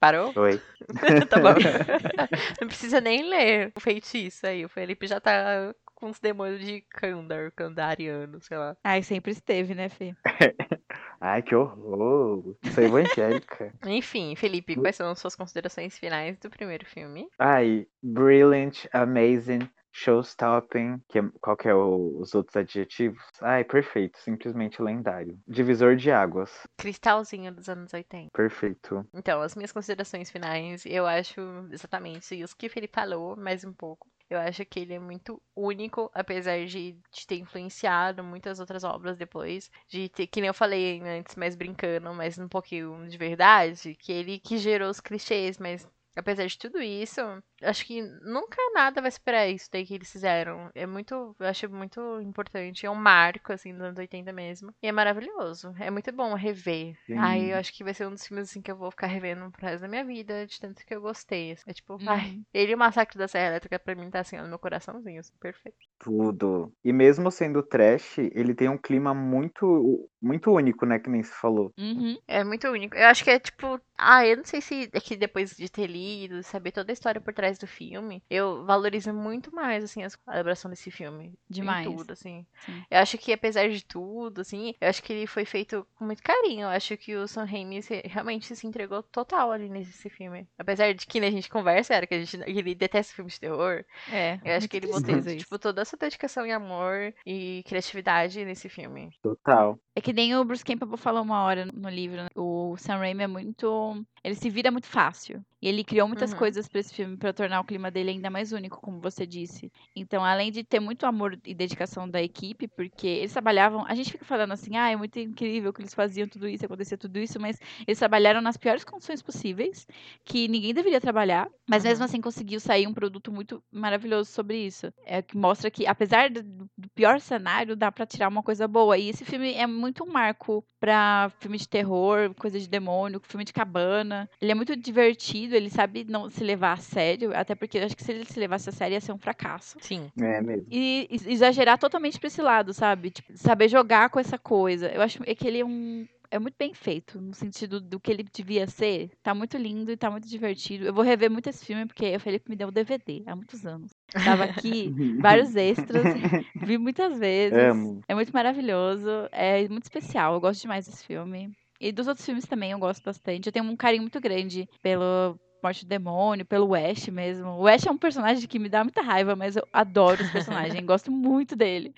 [SPEAKER 2] Parou?
[SPEAKER 3] Oi. [LAUGHS]
[SPEAKER 2] tá bom. [LAUGHS] Não precisa nem ler o feitiço aí. O Felipe já tá com os demônios de Kandar, Kandariano, sei lá.
[SPEAKER 1] Ai, sempre esteve, né, Fê? [LAUGHS]
[SPEAKER 3] Ai, que horror. Sou evangélica.
[SPEAKER 2] Enfim, Felipe, quais são as suas considerações finais do primeiro filme?
[SPEAKER 3] Ai, brilliant, amazing, showstopping. Que, é- qual que é o- os outros adjetivos? Ai, perfeito. Simplesmente lendário. Divisor de águas.
[SPEAKER 2] Cristalzinho dos anos 80.
[SPEAKER 3] Perfeito.
[SPEAKER 2] Então, as minhas considerações finais, eu acho exatamente isso que o Felipe falou, mais um pouco. Eu acho que ele é muito único, apesar de, de ter influenciado muitas outras obras depois. De ter, que nem eu falei antes, mais brincando, mas um pouquinho de verdade, que ele que gerou os clichês, mas apesar de tudo isso, acho que nunca nada vai superar isso daí que eles fizeram. É muito, eu acho muito importante. É um marco, assim, dos anos 80 mesmo. E é maravilhoso. É muito bom rever.
[SPEAKER 3] Sim.
[SPEAKER 2] Ai, eu acho que vai ser um dos filmes, assim, que eu vou ficar revendo pro resto da minha vida, de tanto que eu gostei. É tipo, ai,
[SPEAKER 1] Uhum.
[SPEAKER 2] ele e o Massacre da Serra Elétrica, pra mim, tá assim, ó, no meu coraçãozinho, assim, perfeito.
[SPEAKER 3] Tudo. E mesmo sendo trash, ele tem um clima muito, muito único, né? Que nem se falou.
[SPEAKER 1] Uhum.
[SPEAKER 2] É muito único. Eu acho que é tipo. Ah, eu não sei se é que depois de ter lido, saber toda a história por trás do filme, eu valorizo muito mais, assim, as- a celebração desse filme. em
[SPEAKER 1] Demais.
[SPEAKER 2] tudo, assim.
[SPEAKER 1] Sim.
[SPEAKER 2] Eu acho que, apesar de tudo, assim, eu acho que ele foi feito com muito carinho. Eu acho que o Sam Raimi realmente se entregou total ali nesse filme. Apesar de que né, a gente conversa, era que, a gente, que ele detesta filmes de terror.
[SPEAKER 1] É.
[SPEAKER 2] Eu acho que ele botou, tipo, toda essa dedicação e amor e criatividade nesse filme.
[SPEAKER 3] Total.
[SPEAKER 1] É que nem o Bruce Campbell falou uma hora no livro. né? O Sam Raimi é muito. Ele se vira muito fácil. E ele criou muitas
[SPEAKER 2] Uhum.
[SPEAKER 1] coisas pra esse filme pra tornar o clima dele ainda mais único, como você disse. Então, além de ter muito amor e dedicação da equipe, porque eles trabalhavam. A gente fica falando assim, ah, é muito incrível que eles faziam tudo isso, acontecia tudo isso, mas eles trabalharam nas piores condições possíveis, que ninguém deveria trabalhar, mas
[SPEAKER 2] Uhum.
[SPEAKER 1] mesmo assim conseguiu sair um produto muito maravilhoso sobre isso. É que mostra que, apesar do, pior cenário, dá pra tirar uma coisa boa. E esse filme é muito um marco pra filme de terror, coisa de demônio, filme de cabana. Ele é muito divertido, ele sabe não se levar a sério, até porque eu acho que se ele se levasse a sério ia ser um fracasso.
[SPEAKER 2] Sim.
[SPEAKER 3] É mesmo.
[SPEAKER 1] E ex- exagerar totalmente pra esse lado, sabe? Tipo, saber jogar com essa coisa. Eu acho que ele é um. É muito bem feito, no sentido do que ele devia ser. Tá muito lindo e tá muito divertido. Eu vou rever muito esse filme, porque o Felipe me deu o DVD há muitos anos. Tava aqui, [LAUGHS] vários extras, [LAUGHS] vi muitas vezes.
[SPEAKER 3] Amo.
[SPEAKER 1] É muito maravilhoso, é muito especial. Eu gosto demais desse filme. E dos outros filmes também eu gosto bastante. Eu tenho um carinho muito grande pelo Morte do Demônio, pelo West mesmo. O West é um personagem que me dá muita raiva, mas eu adoro esse personagem, [LAUGHS] gosto muito dele.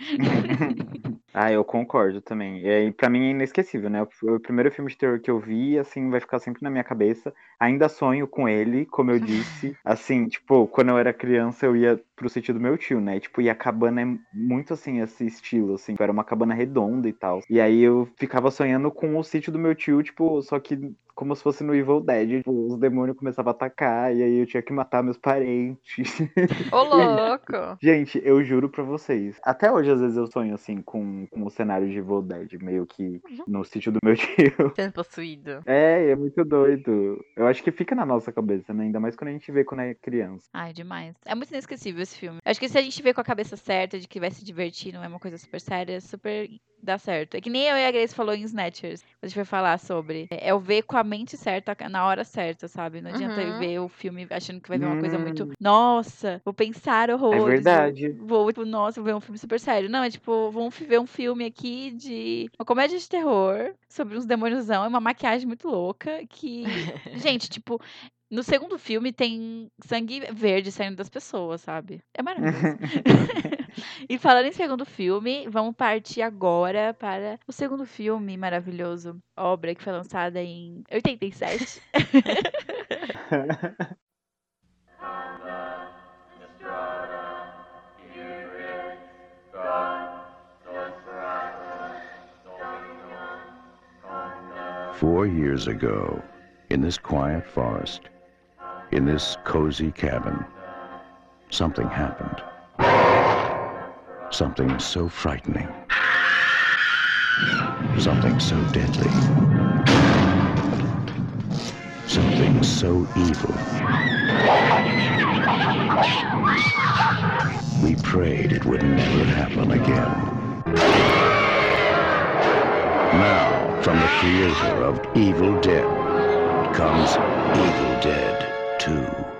[SPEAKER 3] Ah, eu concordo também. E pra mim é inesquecível, né? O primeiro filme de terror que eu vi, assim, vai ficar sempre na minha cabeça. Ainda sonho com ele, como eu disse. [LAUGHS] Assim, tipo, quando eu era criança, eu ia pro sítio do meu tio, né? Tipo, e a cabana é muito assim, esse estilo, assim. Era uma cabana redonda e tal. E aí eu ficava sonhando com o sítio do meu tio, tipo, só que como se fosse no Evil Dead. Tipo, os demônios começavam a atacar, e aí eu tinha que matar meus parentes. [LAUGHS]
[SPEAKER 2] Ô, louco!
[SPEAKER 3] Gente, eu juro pra vocês. Até hoje, às vezes, eu sonho assim com, com o cenário de Evil Dead, meio que no sítio do meu tio.
[SPEAKER 2] Sendo possuído.
[SPEAKER 3] É, é muito doido. Eu acho que fica na nossa cabeça, né? Ainda mais quando a gente vê quando é criança.
[SPEAKER 1] Ai, demais. É muito inesquecível esse filme. Acho que se a gente vê com a cabeça certa de que vai se divertir, não é uma coisa super séria, super dá certo. É que nem eu e a Grace falou em Snatchers, a gente vai falar sobre. É o ver com a mente certa, na hora certa, sabe? Não adianta
[SPEAKER 2] Uhum.
[SPEAKER 1] ver o filme achando que vai ver uma coisa muito,
[SPEAKER 3] Hum.
[SPEAKER 1] nossa, vou pensar horrores.
[SPEAKER 3] É
[SPEAKER 1] vou-
[SPEAKER 3] verdade.
[SPEAKER 1] Vou, tipo, nossa, vou ver um filme super sério. Não, é tipo, vamos ver um filme aqui de uma comédia de terror sobre uns demôniozão, é uma maquiagem muito louca que, gente, tipo, no segundo filme tem sangue verde saindo das pessoas, sabe? É maravilhoso. [LAUGHS] [LAUGHS] e falando em segundo filme, vamos partir agora para o segundo filme maravilhoso, obra que foi lançada em 87. [LAUGHS]
[SPEAKER 6] Four years ago, in this quiet forest, in this cozy cabin, something happened. Something so frightening. Something so deadly. Something so evil. We prayed it would never happen again. Now, from the creator of Evil Dead comes Evil Dead 2.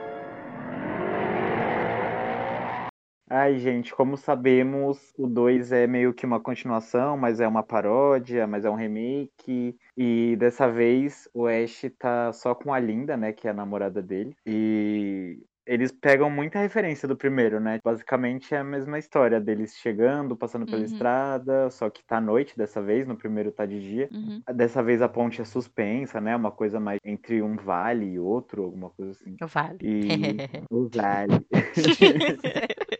[SPEAKER 3] Ai, gente, como sabemos, o 2 é meio que uma continuação, mas é uma paródia, mas é um remake. E dessa vez o Ash tá só com a Linda, né, que é a namorada dele. E eles pegam muita referência do primeiro, né? Basicamente é a mesma história deles chegando, passando pela
[SPEAKER 1] Uhum.
[SPEAKER 3] estrada, só que tá à noite dessa vez, no primeiro tá de dia.
[SPEAKER 1] Uhum.
[SPEAKER 3] Dessa vez a ponte é suspensa, né? Uma coisa mais entre um vale e outro, alguma coisa assim.
[SPEAKER 2] Vale.
[SPEAKER 3] E [LAUGHS] o vale. [LAUGHS]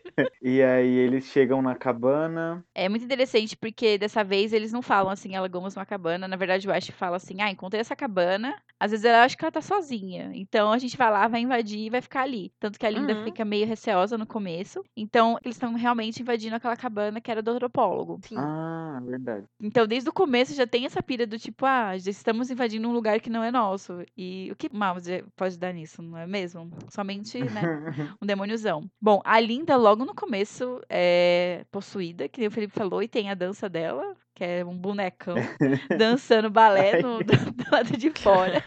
[SPEAKER 3] e aí eles chegam na cabana.
[SPEAKER 1] É muito interessante porque dessa vez eles não falam assim, alugamos uma cabana. Na verdade, o Ash fala assim: ah, encontrei essa cabana. Às vezes ela acha que ela tá sozinha. Então a gente vai lá, vai invadir e vai ficar ali. Tanto que a Linda
[SPEAKER 2] Uhum.
[SPEAKER 1] fica meio receosa no começo. Então eles estão realmente invadindo aquela cabana que era do antropólogo.
[SPEAKER 2] Sim.
[SPEAKER 3] Ah, verdade.
[SPEAKER 1] Então desde o começo já tem essa pira do tipo, ah, já estamos invadindo um lugar que não é nosso. E o que mal pode dar nisso, não é mesmo? Somente, né? [LAUGHS] um demôniozão. Bom, a Linda, logo no começo, é possuída, que nem o Felipe falou, e tem a dança dela, que é um bonecão [LAUGHS] dançando balé no, do, [LAUGHS] do lado de [LAUGHS] fora.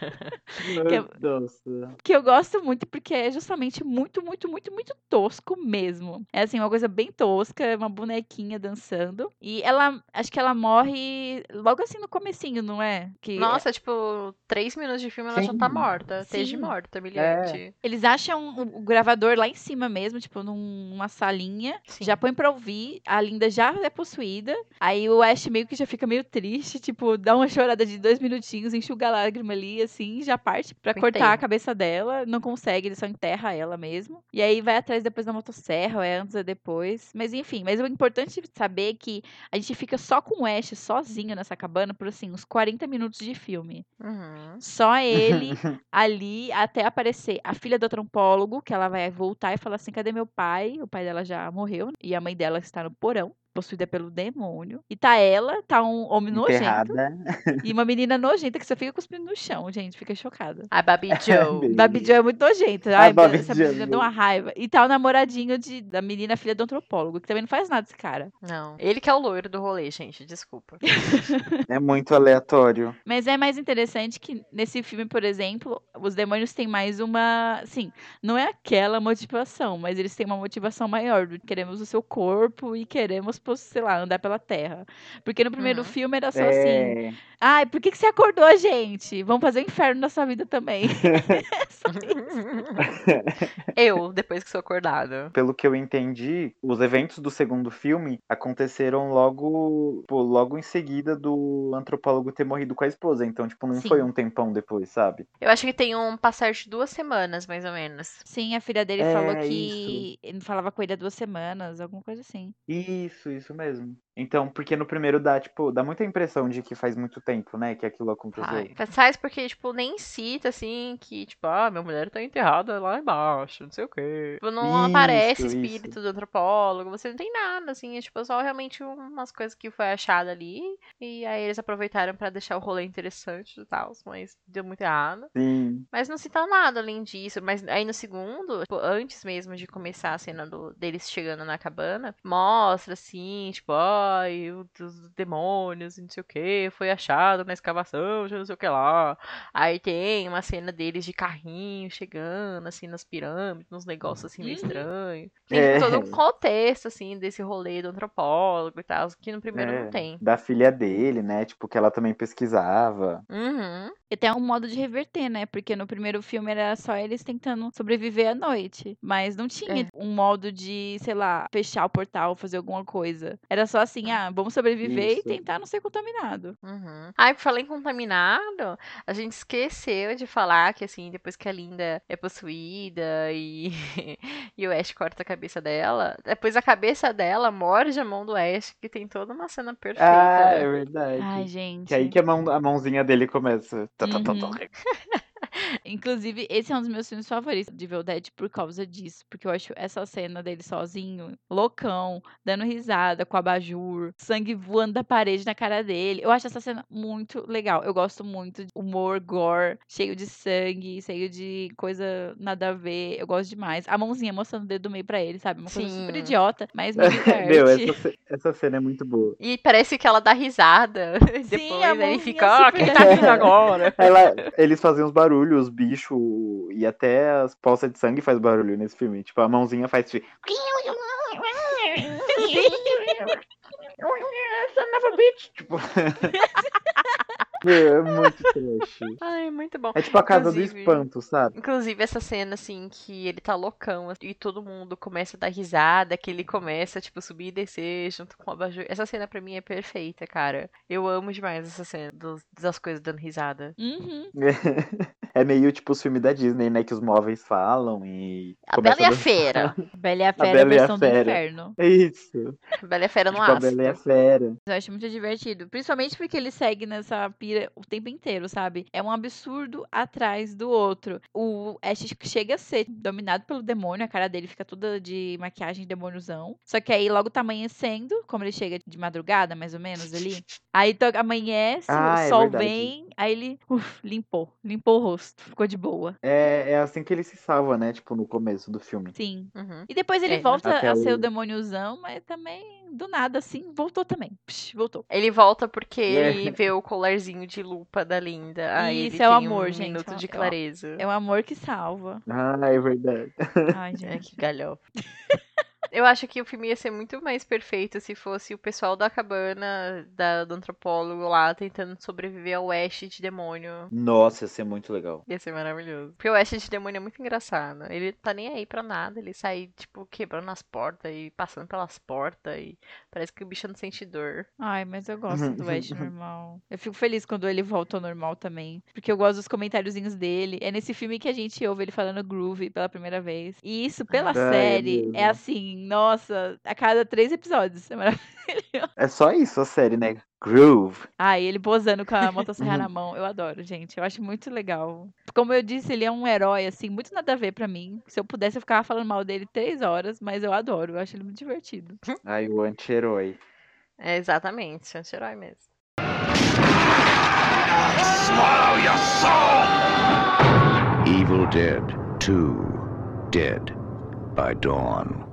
[SPEAKER 3] Meu Deus.
[SPEAKER 1] Que eu gosto muito porque é justamente muito, muito, muito, muito tosco mesmo. É assim, uma coisa bem tosca, é uma bonequinha dançando. E ela, acho que ela morre logo assim no comecinho, não é? Que
[SPEAKER 2] Nossa, tipo, três minutos de filme ela já tá
[SPEAKER 3] Sim.
[SPEAKER 2] morta. Esteja
[SPEAKER 1] Sim.
[SPEAKER 2] morta, milhante.
[SPEAKER 1] Eles acham o o gravador lá em cima mesmo, tipo, num- numa salinha.
[SPEAKER 2] Sim.
[SPEAKER 1] Já põe pra ouvir. A Linda já é possuída. Aí o Ash meio que já fica meio triste, tipo, dá uma chorada de dois minutinhos, enxuga a lágrima ali, assim, já parte pra
[SPEAKER 2] Eu
[SPEAKER 1] cortar a cabeça dela. Não consegue, ele só enterra ela mesmo. E aí vai atrás depois da motosserra, ou é antes ou depois. Mas enfim, mas o importante saber é que a gente fica só com o Ash sozinho nessa cabana por assim, uns 40 minutos de filme.
[SPEAKER 2] Uhum.
[SPEAKER 1] Só ele [LAUGHS] ali até aparecer a filha do antropólogo, que ela vai voltar e falar assim: cadê meu pai? O pai dela já morreu e a mãe dela está no porão. Possuída pelo demônio. E tá ela, tá um homem nojento.
[SPEAKER 3] Enterrada.
[SPEAKER 1] E uma menina nojenta que só fica cuspindo no chão, gente. Fica chocada.
[SPEAKER 2] A Babi [LAUGHS] Joe.
[SPEAKER 3] Baby
[SPEAKER 1] Babi Jo é muito nojenta.
[SPEAKER 3] A
[SPEAKER 1] Ai,
[SPEAKER 3] Babi
[SPEAKER 1] essa
[SPEAKER 3] Jo.
[SPEAKER 1] menina dá uma raiva. E tá o namoradinho de, da menina filha do antropólogo, que também não faz nada esse cara.
[SPEAKER 2] Não. Ele que é o loiro do rolê, gente. Desculpa. [LAUGHS]
[SPEAKER 3] É muito aleatório.
[SPEAKER 1] Mas é mais interessante que nesse filme, por exemplo, os demônios têm mais uma. Sim, não é aquela motivação, mas eles têm uma motivação maior. Queremos o seu corpo e queremos, pô, sei lá, andar pela terra. Porque no primeiro
[SPEAKER 2] Uhum.
[SPEAKER 1] filme era só assim.
[SPEAKER 3] É,
[SPEAKER 1] Ai, por que, que você acordou a gente? Vamos fazer inferno na sua vida também. [LAUGHS] [LAUGHS]
[SPEAKER 2] Eu, depois que sou acordada.
[SPEAKER 3] pelo que eu entendi, os eventos do segundo filme aconteceram logo, pô, logo em seguida do antropólogo ter morrido com a esposa. Então, tipo, não
[SPEAKER 1] Sim.
[SPEAKER 3] foi um tempão depois, sabe?
[SPEAKER 2] Eu acho que tem um passar de duas semanas, mais ou menos.
[SPEAKER 1] Sim, a filha dele
[SPEAKER 3] É,
[SPEAKER 1] falou que ele falava com ele há duas semanas, alguma coisa assim.
[SPEAKER 3] Isso, isso mesmo. Então, porque no primeiro dá, tipo, dá muita impressão de que faz muito tempo, né, que aquilo aconteceu.
[SPEAKER 2] Ai, faz porque, tipo, nem cita, assim, que, tipo, ah, minha mulher tá enterrada lá embaixo, não sei o quê. Tipo, não
[SPEAKER 3] Isso,
[SPEAKER 2] aparece
[SPEAKER 3] isso.
[SPEAKER 2] espírito do antropólogo, você não tem nada, assim, é, tipo, só realmente umas coisas que foi achada ali, e aí eles aproveitaram pra deixar o rolê interessante e tal, mas deu muito errado.
[SPEAKER 3] Sim.
[SPEAKER 2] Mas não cita nada além disso. Mas aí no segundo, tipo, antes mesmo de começar a cena do, deles chegando na cabana, mostra assim, tipo, ai, os demônios, e não sei o que, foi achado na escavação, já não sei o que lá. Aí tem uma cena deles de carrinho chegando, assim, nas pirâmides, nos negócios assim meio estranhos. Tem
[SPEAKER 3] É.
[SPEAKER 2] todo um contexto, assim, desse rolê do antropólogo e tal, que no primeiro
[SPEAKER 3] É,
[SPEAKER 2] não tem.
[SPEAKER 3] Da filha dele, né? Tipo, que ela também pesquisava.
[SPEAKER 2] Uhum.
[SPEAKER 1] E tem um modo de reverter, né? Porque no primeiro filme era só eles tentando sobreviver à noite. Mas não tinha
[SPEAKER 2] É.
[SPEAKER 1] um modo de, sei lá, fechar o portal, fazer alguma coisa. Era só assim, ah, vamos sobreviver
[SPEAKER 3] Isso.
[SPEAKER 1] e tentar não ser contaminado.
[SPEAKER 2] Uhum. Ai, por falar em contaminado, a gente esqueceu de falar que, assim, depois que a Linda é possuída e, [LAUGHS] e o Ash corta a cabeça dela, depois a cabeça dela morde a mão do Ash, que tem toda uma cena perfeita.
[SPEAKER 3] Ah, é verdade.
[SPEAKER 1] Ai, gente.
[SPEAKER 3] Que aí que a, mão, a mãozinha dele começa. Tá, tá, tá, tá. [LAUGHS]
[SPEAKER 1] Inclusive, esse é um dos meus filmes favoritos de Evil Dead por causa disso. Porque eu acho essa cena dele sozinho, loucão, dando risada com abajur, sangue voando da parede na cara dele. Eu acho essa cena muito legal. Eu gosto muito de humor, gore, cheio de sangue, cheio de coisa nada a ver. Eu gosto demais. A mãozinha mostrando o dedo do meio pra ele, sabe? Uma coisa super
[SPEAKER 2] Sim.
[SPEAKER 1] idiota, mas me [LAUGHS]
[SPEAKER 3] Meu, essa, essa cena é muito boa.
[SPEAKER 2] E parece que ela dá risada. [LAUGHS] Depois
[SPEAKER 1] a
[SPEAKER 2] ele fica, ah,
[SPEAKER 1] super
[SPEAKER 2] quem tá rindo agora?
[SPEAKER 3] Ela, eles fazem uns barulhos, os bichos e até as poças de sangue faz barulho nesse filme. Tipo, a mãozinha faz. [LAUGHS] tipo! Tipo. [LAUGHS] Meu, é muito trash.
[SPEAKER 2] Ai, muito bom.
[SPEAKER 3] É tipo a casa do
[SPEAKER 2] Inclusive-
[SPEAKER 3] espanto, sabe?
[SPEAKER 2] Inclusive, essa cena, assim, que ele tá loucão assim, e todo mundo começa a dar risada, que ele começa, tipo, subir e descer junto com o abajur. Essa cena pra mim é perfeita, cara. Eu amo demais essa cena dos- das coisas dando risada.
[SPEAKER 1] Uhum. [LAUGHS] [LAUGHS]
[SPEAKER 3] É meio tipo os filmes da Disney, né? Que os móveis falam e.
[SPEAKER 2] A Bela e a. Fera. [LAUGHS]
[SPEAKER 1] Bela e a Fera,
[SPEAKER 3] e a
[SPEAKER 1] versão do
[SPEAKER 3] Fera.
[SPEAKER 1] inferno.
[SPEAKER 3] É isso.
[SPEAKER 2] A Bela e a Fera no
[SPEAKER 3] Tipo, a
[SPEAKER 2] ácido.
[SPEAKER 3] Bela e a Fera.
[SPEAKER 1] Eu acho muito divertido. Principalmente porque ele segue nessa pira o tempo inteiro, sabe? É um absurdo atrás do outro. O Ash chega a ser dominado pelo demônio, a cara dele fica toda de maquiagem de demôniozão. Só que aí logo tá amanhecendo, como ele chega de madrugada, mais ou menos ali. Aí amanhece,
[SPEAKER 3] Ah,
[SPEAKER 1] o
[SPEAKER 3] é
[SPEAKER 1] sol
[SPEAKER 3] verdade.
[SPEAKER 1] vem, aí ele uf, limpou. Limpou o rosto, ficou de boa.
[SPEAKER 3] É, é assim que ele se salva, né? Tipo, no começo do filme.
[SPEAKER 1] Sim.
[SPEAKER 2] Uhum.
[SPEAKER 1] E depois ele
[SPEAKER 2] É,
[SPEAKER 1] volta
[SPEAKER 3] até
[SPEAKER 1] a ser
[SPEAKER 3] o-
[SPEAKER 1] demôniozão, mas também, do nada, assim, voltou também. Psh, voltou.
[SPEAKER 2] Ele volta porque
[SPEAKER 3] É.
[SPEAKER 2] ele vê o colarzinho de lupa da Linda. Aí
[SPEAKER 1] Isso,
[SPEAKER 2] ele
[SPEAKER 1] é o amor,
[SPEAKER 2] um
[SPEAKER 1] gente,
[SPEAKER 2] minuto
[SPEAKER 1] é o-
[SPEAKER 2] de
[SPEAKER 1] é
[SPEAKER 2] clareza.
[SPEAKER 1] É o amor que salva.
[SPEAKER 3] Ah, é verdade.
[SPEAKER 1] Ai, [LAUGHS]
[SPEAKER 2] É,
[SPEAKER 1] gente.
[SPEAKER 2] que galhofa. [LAUGHS] Eu acho que o filme ia ser muito mais perfeito se fosse o pessoal da cabana da, do antropólogo lá tentando sobreviver ao Ash de demônio.
[SPEAKER 3] Nossa, ia ser muito legal.
[SPEAKER 2] Ia ser maravilhoso. Porque o Ash de demônio é muito engraçado. Ele tá nem aí pra nada. Ele sai, tipo, quebrando as portas e passando pelas portas. E parece que o bicho não sente dor.
[SPEAKER 1] Ai, mas eu gosto do [LAUGHS] Ash normal. Eu fico feliz quando ele volta ao normal também. Porque eu gosto dos comentáriozinhos dele. É nesse filme que a gente ouve ele falando groove pela primeira vez. E isso, pela
[SPEAKER 3] é
[SPEAKER 1] série,
[SPEAKER 3] mesmo.
[SPEAKER 1] é assim, nossa, a cada três episódios. É maravilhoso.
[SPEAKER 3] É só isso a série, né? Groove.
[SPEAKER 1] Ai, ele posando com a motosserra na mão. Eu adoro, gente. Eu acho muito legal. Como eu disse, ele é um herói, assim, muito nada a ver pra mim. Se eu pudesse, eu ficava falando mal dele três horas, mas eu adoro. Eu acho ele muito divertido. [LAUGHS]
[SPEAKER 3] Ai, o anti-herói.
[SPEAKER 2] É exatamente, anti-herói mesmo.
[SPEAKER 6] Evil Dead 2 Dead by Dawn.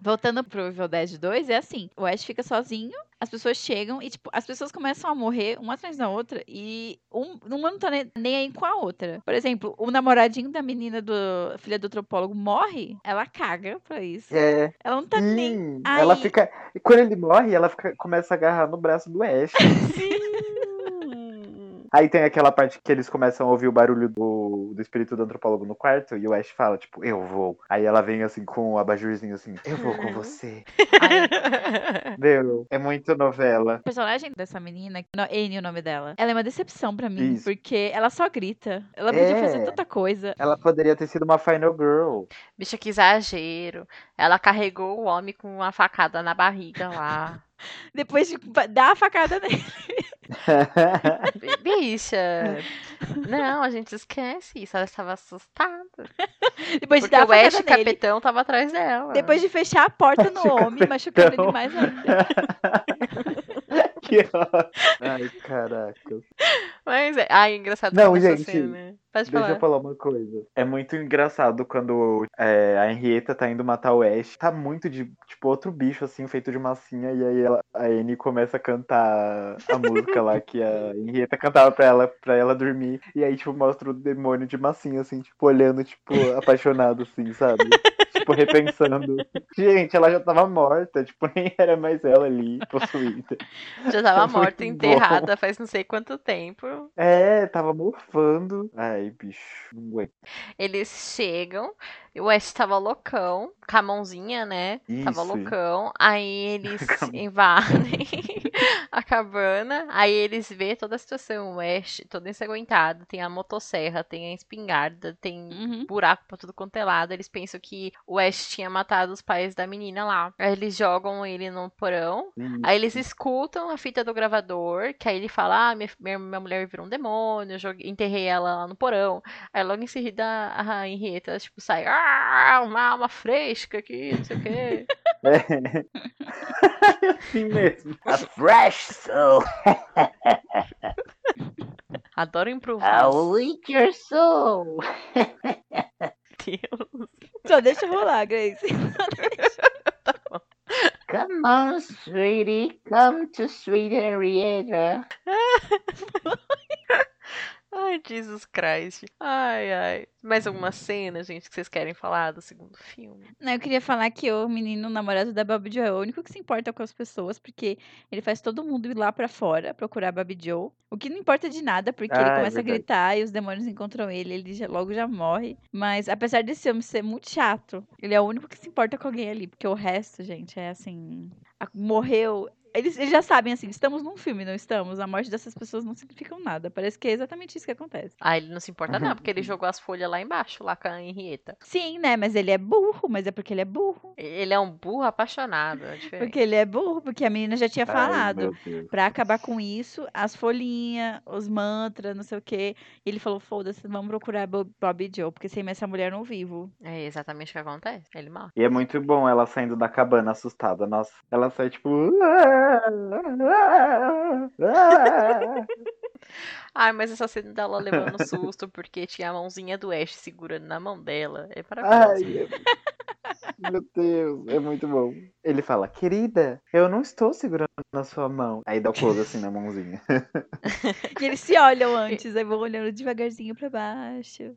[SPEAKER 1] Voltando pro Evil Dead 2, é assim, o Ash fica sozinho, as pessoas chegam e, tipo, as pessoas começam a morrer uma atrás da outra e um, uma não tá nem, nem aí com a outra. Por exemplo, o namoradinho da menina do filha do antropólogo morre, ela caga pra isso.
[SPEAKER 3] É.
[SPEAKER 1] Ela não tá nem
[SPEAKER 3] Sim,
[SPEAKER 1] aí.
[SPEAKER 3] ela fica. E quando ele morre, ela fica- começa a agarrar no braço do Ash. [LAUGHS] Aí tem aquela parte que eles começam a ouvir o barulho do, do espírito do antropólogo no quarto e o Ash fala, tipo, eu vou. Aí ela vem assim com o abajurzinho assim, eu vou com você. [LAUGHS] [LAUGHS] Meu, é muito novela.
[SPEAKER 1] O personagem dessa menina, no- Annie o nome dela, ela é uma decepção pra mim,
[SPEAKER 3] Isso.
[SPEAKER 1] porque ela só grita. Ela podia
[SPEAKER 3] É.
[SPEAKER 1] fazer tanta coisa.
[SPEAKER 3] Ela poderia ter sido uma Final Girl.
[SPEAKER 2] Bicha, que exagero. Ela carregou o homem com uma facada na barriga lá. [LAUGHS]
[SPEAKER 1] Depois de dar a facada nele. [LAUGHS]
[SPEAKER 2] Bi- Bicha. Não, a gente esquece isso. Ela estava assustada.
[SPEAKER 1] Depois de
[SPEAKER 2] Porque
[SPEAKER 1] dar
[SPEAKER 2] o Ash
[SPEAKER 1] facada nele.
[SPEAKER 2] tava atrás dela.
[SPEAKER 1] Depois de fechar a porta [LAUGHS] no
[SPEAKER 3] Acho
[SPEAKER 1] homem, machucando ele mais ainda. [LAUGHS]
[SPEAKER 3] que [LAUGHS] ótimo. Ai, caraca.
[SPEAKER 2] Mas é. Ai, engraçado
[SPEAKER 3] Não, gente,
[SPEAKER 2] cena. Pode
[SPEAKER 3] Deixa
[SPEAKER 2] falar.
[SPEAKER 3] eu falar uma coisa. É muito engraçado quando é, a Henrietta tá indo matar o Ash. Tá muito de, tipo, outro bicho, assim, feito de massinha. E aí ela- a Annie começa a cantar a música lá que a [LAUGHS] Henrietta cantava pra ela, pra ela dormir. E aí, tipo, mostra o demônio de massinha, assim, tipo, olhando, tipo, apaixonado, assim, sabe? [LAUGHS] tipo, repensando. [LAUGHS] Gente, ela já tava morta. Tipo, nem [LAUGHS] era mais ela ali, possuída.
[SPEAKER 2] Já tava
[SPEAKER 3] Muito
[SPEAKER 2] morta,
[SPEAKER 3] bom.
[SPEAKER 2] enterrada faz não sei quanto tempo.
[SPEAKER 3] É, tava mofando. Ai, bicho. Não aguento.
[SPEAKER 2] Eles chegam o Ash tava loucão, com a mãozinha, né? Tava
[SPEAKER 3] Isso.
[SPEAKER 2] loucão. Aí eles [LAUGHS] invadem [LAUGHS] a cabana. Aí eles vê toda a situação. O Ash todo ensanguentado. Tem a motosserra, tem a espingarda, tem
[SPEAKER 1] Uhum.
[SPEAKER 2] buraco pra tudo quanto é lado. Eles pensam que o Ash tinha matado os pais da menina lá. Aí eles jogam ele no porão. Aí eles escutam a fita do gravador, que aí ele fala: Ah, minha, minha, minha mulher virou um demônio, eu joguei, enterrei ela lá no porão. Aí logo em seguida a Henrietta, tipo, sai, ah, uma alma fresca aqui, não sei o quê. [LAUGHS]
[SPEAKER 3] É. assim mesmo. A fresh soul.
[SPEAKER 2] Adoro improvisar.
[SPEAKER 3] I'll leak your soul.
[SPEAKER 2] Deus.
[SPEAKER 1] Só deixa rolar, Grace. [LAUGHS]
[SPEAKER 3] Come on, sweetie. Come to sweet Henrietta. [LAUGHS]
[SPEAKER 2] Ai, Jesus Christ. Ai, ai. Mais alguma cena, gente, que vocês querem falar do segundo filme?
[SPEAKER 1] Não, eu queria falar que o menino o namorado da Babi Joe é o único que se importa com as pessoas, porque ele faz todo mundo ir lá pra fora procurar a Babi Joe. O que não importa de nada, porque ele
[SPEAKER 3] Ah, é
[SPEAKER 1] começa a
[SPEAKER 3] verdade.
[SPEAKER 1] gritar e os demônios encontram ele, ele já- logo já morre. Mas apesar desse homem ser muito chato, ele é o único que se importa com alguém ali, porque o resto, gente, é assim. a- Morreu. Eles, eles já sabem assim, estamos num filme, não estamos? A morte dessas pessoas não significa nada. Parece que é exatamente isso que acontece.
[SPEAKER 2] Ah, ele não se importa não, porque ele jogou as folhas lá embaixo, lá com a Henrietta.
[SPEAKER 1] Sim, né? Mas ele é burro, mas é porque ele é burro.
[SPEAKER 2] Ele é um burro apaixonado, é.
[SPEAKER 1] Porque ele é burro, porque a menina já tinha
[SPEAKER 3] Ai,
[SPEAKER 1] falado. Pra acabar com isso, as folhinhas, os mantras, não sei o quê. E ele falou: foda-se, vamos procurar Bob, Bob e Joe, porque sem essa mulher não vivo.
[SPEAKER 2] É exatamente o que acontece. Ele morre.
[SPEAKER 3] E é muito bom ela saindo da cabana assustada. Nossa, ela sai tipo.
[SPEAKER 2] Ai, mas essa cena dela levando susto porque tinha a mãozinha do Ash segurando na mão dela. É maravilhoso.
[SPEAKER 3] Ai, é- meu Deus, é muito bom. Ele fala, querida, eu não estou segurando na sua mão. Aí dá o close assim na mãozinha. [LAUGHS]
[SPEAKER 1] E eles se olham antes, aí vão olhando devagarzinho pra baixo.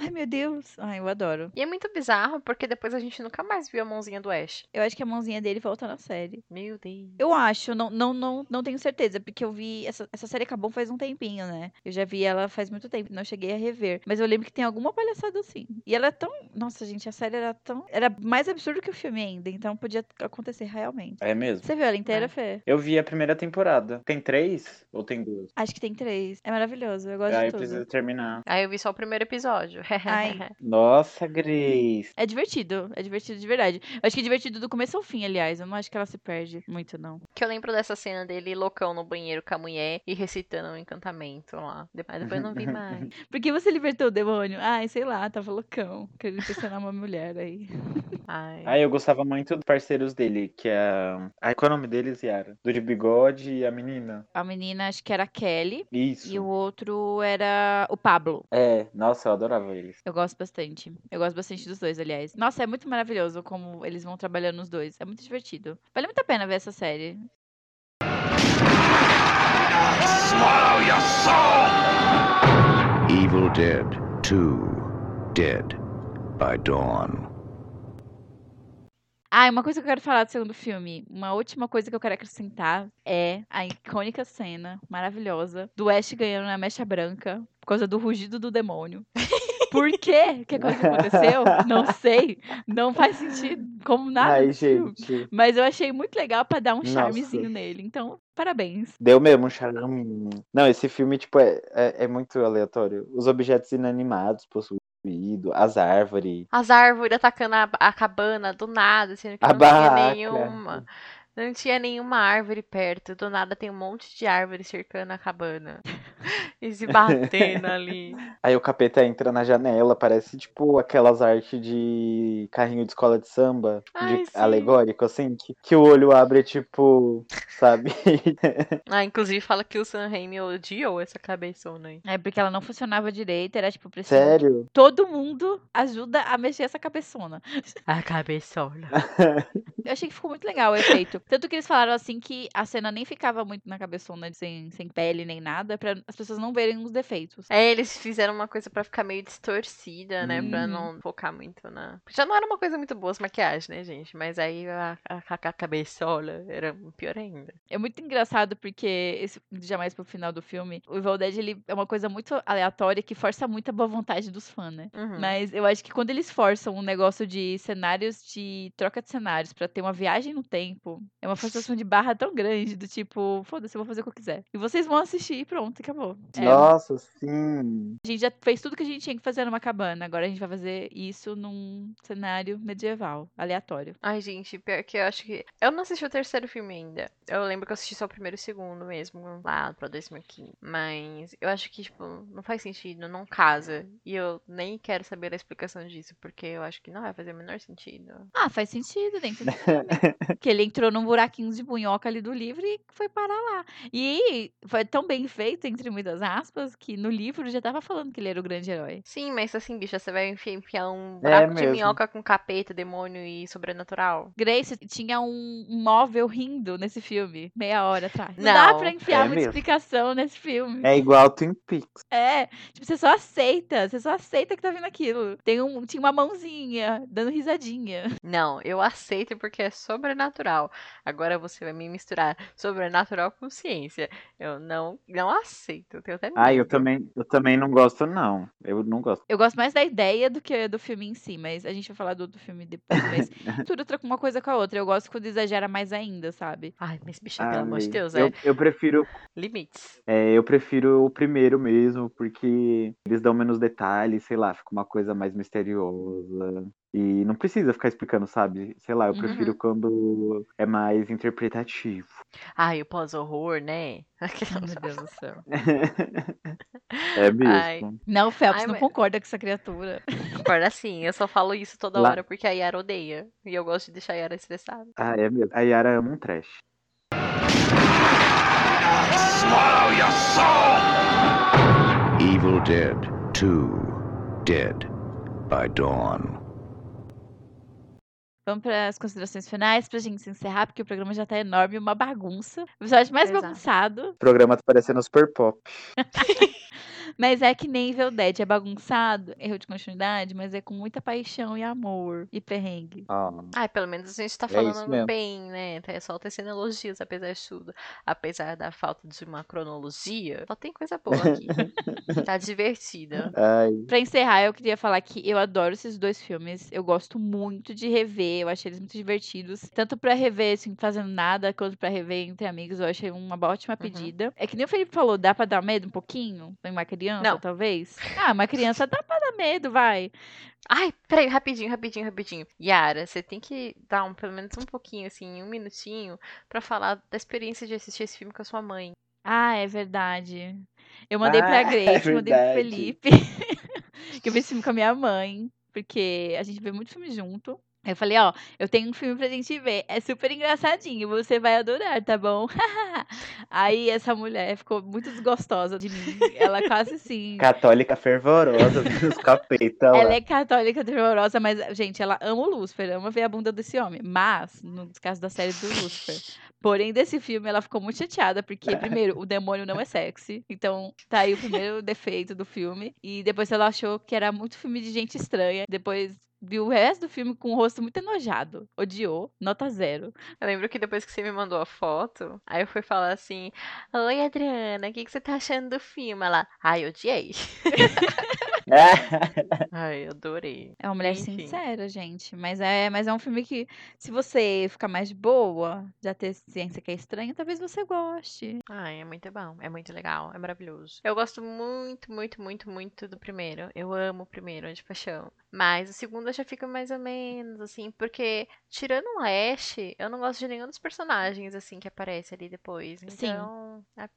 [SPEAKER 1] Ai, meu Deus. Ai, eu adoro.
[SPEAKER 2] E é muito bizarro porque depois a gente nunca mais viu a mãozinha do Ash.
[SPEAKER 1] Eu acho que a mãozinha dele volta na série.
[SPEAKER 2] Meu Deus.
[SPEAKER 1] Eu acho, não, não, não, não tenho certeza, porque eu vi. Essa, essa série acabou faz um tempinho, né? Eu já vi ela faz muito tempo, não cheguei a rever. Mas eu lembro que tem alguma palhaçada assim. E ela é tão. Nossa, gente, a série era tão. Era mais absurdo que o filme ainda, então podia acontecer realmente.
[SPEAKER 3] É mesmo?
[SPEAKER 1] Você viu ela inteira,
[SPEAKER 2] É.
[SPEAKER 1] Fê?
[SPEAKER 3] Eu vi a primeira temporada. Tem três? Ou tem duas?
[SPEAKER 1] Acho que tem três. É maravilhoso, eu gosto
[SPEAKER 3] Aí
[SPEAKER 1] de
[SPEAKER 3] eu
[SPEAKER 1] tudo.
[SPEAKER 3] preciso terminar.
[SPEAKER 2] Aí eu vi só o primeiro episódio.
[SPEAKER 1] Ai. [LAUGHS]
[SPEAKER 3] Nossa, Grace.
[SPEAKER 1] É divertido, é divertido de verdade. Eu acho que é divertido do começo ao fim, aliás. Eu não acho que ela se perde muito, não.
[SPEAKER 2] que eu lembro dessa cena dele loucão no banheiro com a mulher e recitando um encantamento lá. Depois, depois eu não vi [LAUGHS] mais.
[SPEAKER 1] Por que você libertou o demônio? Ai, sei lá, tava loucão. Queria impressionar uma mulher aí.
[SPEAKER 2] Ai.
[SPEAKER 3] Ah, eu gostava muito dos parceiros dele, que é. Ai, qual é o nome deles, Yara? Do de bigode e a menina.
[SPEAKER 1] A menina, acho que era a Kelly.
[SPEAKER 3] Isso.
[SPEAKER 1] E o outro era o Pablo.
[SPEAKER 3] É, nossa, eu adorava eles.
[SPEAKER 1] Eu gosto bastante. Eu gosto bastante dos dois, aliás. Nossa, é muito maravilhoso como eles vão trabalhando os dois. É muito divertido. Vale muito a pena ver essa série.
[SPEAKER 6] Evil Dead 2 Dead by Dawn.
[SPEAKER 1] Ah, e uma coisa que eu quero falar do segundo filme. Uma última coisa que eu quero acrescentar é a icônica cena maravilhosa do Ash ganhando na mecha branca por causa do rugido do demônio. [LAUGHS] Por quê? Que coisa que aconteceu? Não sei. Não faz sentido. Como nada.
[SPEAKER 3] Ai, gente.
[SPEAKER 1] Mas eu achei muito legal pra dar um
[SPEAKER 3] Nossa.
[SPEAKER 1] charmezinho nele. Então, parabéns.
[SPEAKER 3] Deu mesmo um charme. Não, esse filme, tipo, é, é, é muito aleatório. Os objetos inanimados possuídos, as árvores.
[SPEAKER 2] As árvores atacando a, a cabana do nada, sendo que
[SPEAKER 3] A
[SPEAKER 2] não tinha
[SPEAKER 3] barraca.
[SPEAKER 2] nenhuma. Não tinha nenhuma árvore perto. Do nada tem um monte de árvore cercando a cabana. [LAUGHS] e se batendo ali. [LAUGHS]
[SPEAKER 3] Aí o capeta entra na janela, parece tipo aquelas artes de carrinho de escola de samba,
[SPEAKER 2] Ai,
[SPEAKER 3] de
[SPEAKER 2] sim.
[SPEAKER 3] alegórico, assim, que, que o olho abre, tipo, sabe? [LAUGHS]
[SPEAKER 2] Ah, inclusive fala que o Sam Raimi odiou essa cabeçona aí.
[SPEAKER 1] É porque ela não funcionava direito. Era tipo, preciso.
[SPEAKER 3] Sério?
[SPEAKER 1] Todo mundo ajuda a mexer essa cabeçona.
[SPEAKER 2] A cabeçona.
[SPEAKER 1] Eu achei que ficou muito legal o efeito. Tanto que eles falaram assim que a cena nem ficava muito na cabeçona, sem, sem pele nem nada, pra as pessoas não verem os defeitos.
[SPEAKER 2] É, eles fizeram uma coisa pra ficar meio distorcida, né? Pra
[SPEAKER 1] Uhum.
[SPEAKER 2] não focar muito na. Já não era uma coisa muito boa as maquiagens, né, gente? Mas aí a, a, a cabeçola era pior ainda.
[SPEAKER 1] É muito engraçado porque, esse, jamais pro final do filme, o Evil Dead ele é uma coisa muito aleatória que força muito a boa vontade dos fãs, né?
[SPEAKER 2] Uhum.
[SPEAKER 1] Mas eu acho que quando eles forçam um negócio de cenários, de troca de cenários, pra ter uma viagem no tempo, é uma forçação de barra tão grande, do tipo, foda-se, eu vou fazer o que eu quiser. E vocês vão assistir e pronto, acabou. É,
[SPEAKER 3] Nossa, sim.
[SPEAKER 1] a gente já fez tudo que a gente tinha que fazer numa cabana, agora a gente vai fazer isso num cenário medieval, aleatório.
[SPEAKER 2] Ai, gente, pior que eu acho que. Eu não assisti o terceiro filme ainda. Eu lembro que eu assisti só o primeiro e o segundo mesmo, lá pra 2015. Mas eu acho que, tipo, não faz sentido, não casa. E eu nem quero saber a explicação disso, porque eu acho que não vai fazer o menor sentido.
[SPEAKER 1] Ah, faz sentido dentro do. Que ele entrou num buraquinho de bunhoca ali do livro e foi parar lá. E foi tão bem feito, entre muitas aspas, que no livro já tava falando que ele era o grande herói.
[SPEAKER 2] Sim, mas assim, bicha, você vai enfiar, um
[SPEAKER 3] É
[SPEAKER 2] buraco de
[SPEAKER 3] mesmo.
[SPEAKER 2] minhoca com capeta, demônio e sobrenatural.
[SPEAKER 1] Grace tinha um móvel rindo nesse filme, meia hora atrás. Não, dá
[SPEAKER 2] Não,
[SPEAKER 1] pra enfiar
[SPEAKER 3] é
[SPEAKER 1] muita
[SPEAKER 3] mesmo.
[SPEAKER 1] explicação nesse filme.
[SPEAKER 3] É igual Twin Peaks.
[SPEAKER 1] É, tipo, você só aceita, você só aceita que tá vendo aquilo. Tem um, tinha uma mãozinha dando risadinha.
[SPEAKER 2] Não, eu aceito porque é sobrenatural. Agora você vai me misturar sobrenatural com ciência. Eu não, não aceito. Eu tenho até
[SPEAKER 3] Ah, eu
[SPEAKER 2] medo.
[SPEAKER 3] também, eu também não gosto, não. Eu não gosto.
[SPEAKER 1] Eu gosto mais da ideia do que do filme em si, mas a gente vai falar do outro filme depois. Mas [LAUGHS] tudo troca uma coisa com a outra. Eu gosto quando exagera mais ainda, sabe?
[SPEAKER 2] Ai, mas bicha, pelo amor de Deus,
[SPEAKER 3] eu,
[SPEAKER 2] é
[SPEAKER 3] eu prefiro
[SPEAKER 2] limites.
[SPEAKER 3] É, eu prefiro o primeiro mesmo, porque eles dão menos detalhes, sei lá, fica uma coisa mais misteriosa. E não precisa ficar explicando, sabe? Sei lá, eu
[SPEAKER 2] Uhum.
[SPEAKER 3] prefiro quando é mais interpretativo.
[SPEAKER 2] Ai, o pós-horror, né? [LAUGHS]
[SPEAKER 1] Meu Deus do céu.
[SPEAKER 3] É mesmo.
[SPEAKER 2] Ai.
[SPEAKER 1] Não, o Phelps
[SPEAKER 2] Ai,
[SPEAKER 1] não
[SPEAKER 2] mas-
[SPEAKER 1] concorda com essa criatura.
[SPEAKER 2] Concorda assim, eu só falo isso toda
[SPEAKER 3] Lá-
[SPEAKER 2] hora porque a Yara odeia. E eu gosto de deixar a Yara estressada.
[SPEAKER 3] Ah, é mesmo. A Yara ama um trash.
[SPEAKER 6] Evil Dead 2 Dead by Dawn.
[SPEAKER 1] Vamos para as considerações finais pra gente se encerrar, porque o programa já tá enorme, uma bagunça. O episódio mais
[SPEAKER 2] Exato.
[SPEAKER 1] bagunçado,
[SPEAKER 3] O programa tá parecendo super pop. [LAUGHS]
[SPEAKER 1] mas é que nem Evil Dead, é bagunçado, erro de continuidade, mas é com muita paixão e amor e perrengue.
[SPEAKER 3] Ah,
[SPEAKER 2] Ai, pelo menos a gente tá
[SPEAKER 3] É
[SPEAKER 2] falando
[SPEAKER 3] mesmo.
[SPEAKER 2] bem, né? É só tecendo elogios, apesar de tudo. Apesar da falta de uma cronologia, só tem coisa boa aqui. [LAUGHS] tá divertida.
[SPEAKER 3] ai,
[SPEAKER 1] Pra encerrar, eu queria falar que eu adoro esses dois filmes. Eu gosto muito de rever, eu achei eles muito divertidos. Tanto pra rever, assim, fazendo nada, quanto pra rever entre amigos, eu achei uma ótima pedida. É que nem o Felipe falou, dá pra dar medo um pouquinho? Em uma criança,
[SPEAKER 2] Não.
[SPEAKER 1] talvez? Ah, uma criança dá pra dar medo, vai.
[SPEAKER 2] Ai, peraí, rapidinho, rapidinho, rapidinho. Yara, você tem que dar um, pelo menos um pouquinho, assim, um minutinho, pra falar da experiência de assistir esse filme com a sua mãe.
[SPEAKER 1] Ah, é verdade. Eu mandei pra
[SPEAKER 3] Ah, [LAUGHS]
[SPEAKER 1] Grace,
[SPEAKER 3] é
[SPEAKER 1] mandei pro. Felipe. [LAUGHS] que eu vi esse filme com a minha mãe. Porque a gente vê muito filme junto. Aí eu falei, ó, eu tenho um filme pra gente ver. É super engraçadinho, você vai adorar, tá bom? [LAUGHS] Aí essa mulher ficou muito desgostosa de mim. Ela quase assim.
[SPEAKER 3] católica fervorosa, [LAUGHS] os capeta lá.
[SPEAKER 1] Ela é católica terrorosa, mas, gente, ela ama o Lúcifer, ama ver a bunda desse homem. Mas, no caso da série do Lúcifer. Porém, desse filme, ela ficou muito chateada, porque, primeiro, o demônio não é sexy. Então, tá aí o primeiro defeito do filme. E depois ela achou que era muito filme de gente estranha. Depois viu o resto do filme com o rosto muito enojado. Odiou, nota zero.
[SPEAKER 2] Eu lembro que depois que você me mandou a foto, aí eu fui falar assim: Oi, Adriana, o que, que você tá achando do filme? Ela, ai, odiei. [LAUGHS] [LAUGHS] Ai, adorei.
[SPEAKER 1] É uma mulher
[SPEAKER 2] Enfim.
[SPEAKER 1] sincera, gente. Mas é, mas é um filme que, se você ficar mais de boa, já ter ciência que é estranho, talvez você goste.
[SPEAKER 2] Ai, é muito bom, é muito legal, é maravilhoso. Eu gosto muito, muito, muito, muito do primeiro. Eu amo o primeiro, de paixão. Mas o segundo já fica mais ou menos, assim, porque tirando o Ash, eu não gosto de nenhum dos personagens, assim, que aparece ali depois.
[SPEAKER 1] Sim.
[SPEAKER 2] Então, é-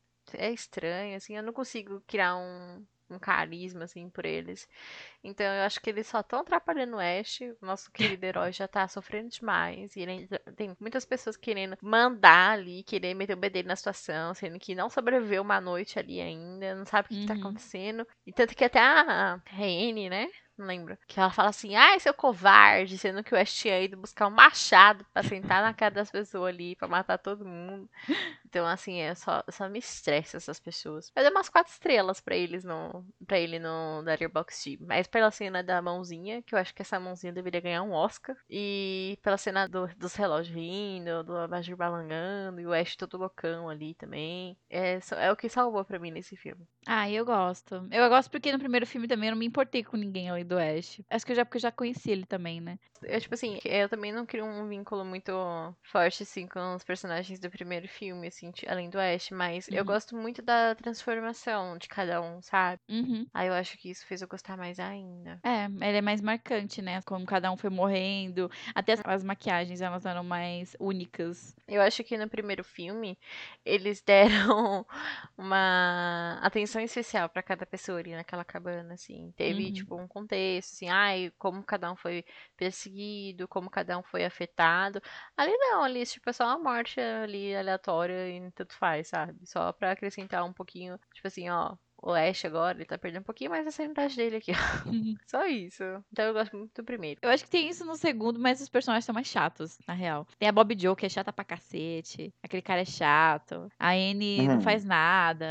[SPEAKER 2] é estranho, assim, eu não consigo criar um, um carisma, assim, por eles. Então, eu acho que eles só estão atrapalhando o Ash. O nosso querido herói já tá sofrendo demais. E ele ainda- tem muitas pessoas querendo mandar ali, querer meter o bedelho na situação, sendo que não sobreviveu uma noite ali ainda, não sabe o que, que tá
[SPEAKER 1] Uhum.
[SPEAKER 2] acontecendo. E tanto que até a Rene, né? Não lembro. Que ela fala assim, ai, seu covarde, sendo que o Ash tinha ido buscar um machado pra sentar na cara das pessoas ali, pra matar todo mundo. Então, assim, é só, só me estressa essas pessoas. Eu dei umas quatro estrelas pra eles no. para ele no Letterboxd. Mas pela cena da mãozinha, que eu acho que essa mãozinha deveria ganhar um Oscar. E pela cena do- dos relógios vindo, do abajur balangando, e o Ash todo loucão ali também. É, é o que salvou pra mim nesse filme.
[SPEAKER 1] Ah, eu gosto. Eu gosto porque no primeiro filme também eu não me importei com ninguém do Ash. Acho que eu já, porque eu já conheci ele também, né?
[SPEAKER 2] Eu, tipo assim, eu também não crio um vínculo muito forte, assim, com os personagens do primeiro filme, assim, além do Ash, mas eu
[SPEAKER 1] Uhum.
[SPEAKER 2] gosto muito da transformação de cada um, sabe?
[SPEAKER 1] Uhum.
[SPEAKER 2] Aí eu acho que isso fez eu gostar mais ainda.
[SPEAKER 1] É, ele é mais marcante, né? Como cada um foi morrendo. Até as, as maquiagens, elas eram mais únicas.
[SPEAKER 2] Eu acho que no primeiro filme eles [LAUGHS] deram uma atenção especial pra cada pessoa ali naquela cabana, assim. Teve,
[SPEAKER 1] Uhum.
[SPEAKER 2] tipo, um contexto, assim, ai, como cada um foi perseguido, como cada um foi afetado. Ali não, ali, tipo, é só uma morte ali aleatória e tanto faz, sabe? Só pra acrescentar um pouquinho, tipo assim, ó. O Ash agora, ele tá perdendo um pouquinho mais da sanidade dele aqui, ó. [LAUGHS] Só isso. Então eu gosto muito do primeiro.
[SPEAKER 1] Eu acho que tem isso no segundo, mas os personagens são mais chatos, na real. Tem a Bob Joe, que é chata pra cacete. Aquele cara é chato. A Annie não
[SPEAKER 3] Uhum.
[SPEAKER 1] faz nada.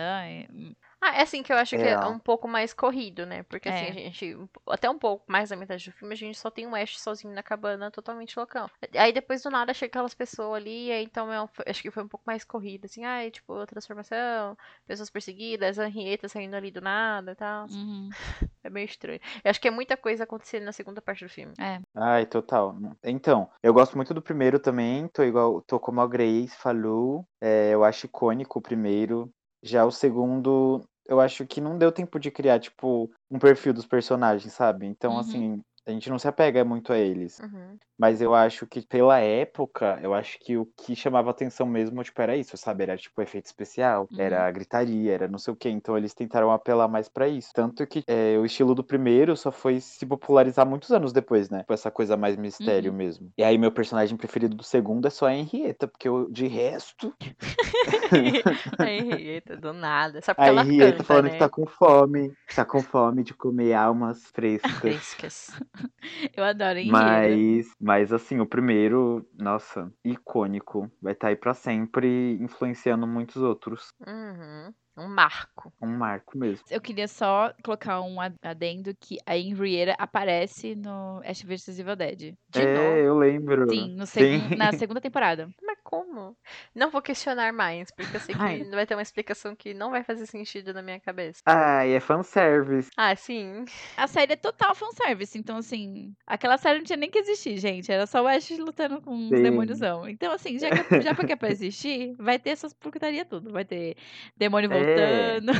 [SPEAKER 2] Ah, é assim que eu acho que é
[SPEAKER 3] Real.
[SPEAKER 2] um pouco mais corrido, né? Porque assim,
[SPEAKER 1] É.
[SPEAKER 2] a gente, até um pouco mais da metade do filme, a gente só tem o Ash sozinho na cabana, totalmente loucão. Aí depois do nada chega aquelas pessoas ali, e aí então é um- acho que foi um pouco mais corrido, assim, ai, tipo, transformação, pessoas perseguidas, a Henrietta saindo ali do nada e tal.
[SPEAKER 1] Uhum. [LAUGHS]
[SPEAKER 2] É meio estranho. Eu acho que é muita coisa acontecendo na segunda parte do filme.
[SPEAKER 3] Ai, total. Então, eu gosto muito do primeiro também. Tô igual, tô como a Grace falou. É, eu acho icônico o primeiro. Já o segundo, eu acho que não deu tempo de criar, tipo, um perfil dos personagens, sabe? Então,
[SPEAKER 1] Uhum.
[SPEAKER 3] assim, a gente não se apega muito a eles.
[SPEAKER 2] Uhum.
[SPEAKER 3] Mas eu acho que pela época, eu acho que o que chamava atenção mesmo, tipo, era isso, sabe? Era tipo efeito especial,
[SPEAKER 1] Uhum.
[SPEAKER 3] era gritaria, era não sei o quê. Então eles tentaram apelar mais pra isso. Tanto que é, o estilo do primeiro só foi se popularizar muitos anos depois, né? Com essa coisa mais mistério
[SPEAKER 1] Uhum.
[SPEAKER 3] mesmo. E aí meu personagem preferido do segundo é só a Henrietta, porque eu, de resto, [LAUGHS]
[SPEAKER 2] a Henrietta, do nada. Só porque
[SPEAKER 3] a
[SPEAKER 2] ela
[SPEAKER 3] Henrietta
[SPEAKER 2] canta,
[SPEAKER 3] falando
[SPEAKER 2] né?
[SPEAKER 3] que tá com fome, tá com fome de comer almas [LAUGHS] frescas.
[SPEAKER 2] Frescas. [LAUGHS]
[SPEAKER 1] Eu adoro Henrietta.
[SPEAKER 3] Mas, mas assim, o primeiro, nossa, icônico. Vai estar aí pra sempre, influenciando muitos outros.
[SPEAKER 2] Uhum. Um marco.
[SPEAKER 3] Um marco mesmo.
[SPEAKER 1] Eu queria só colocar um ad- adendo que a Henrietta aparece no Ash vs Evil Dead.
[SPEAKER 2] De
[SPEAKER 3] é,
[SPEAKER 2] novo.
[SPEAKER 3] eu lembro.
[SPEAKER 1] Sim, no segun- na segunda [LAUGHS] temporada.
[SPEAKER 2] Mas como? Não vou questionar mais, porque eu sei que
[SPEAKER 3] Ai.
[SPEAKER 2] vai ter uma explicação que não vai fazer sentido na minha cabeça.
[SPEAKER 3] Ai, é fanservice.
[SPEAKER 2] Ah, sim.
[SPEAKER 1] A série é total fanservice, então assim, aquela série não tinha nem que existir, gente. Era só o Ash lutando com
[SPEAKER 3] Sim.
[SPEAKER 1] demôniozão. Então, assim, já que, já porque é pra existir, vai ter essas porcaria tudo. Vai ter demônio
[SPEAKER 3] É.
[SPEAKER 1] voltando.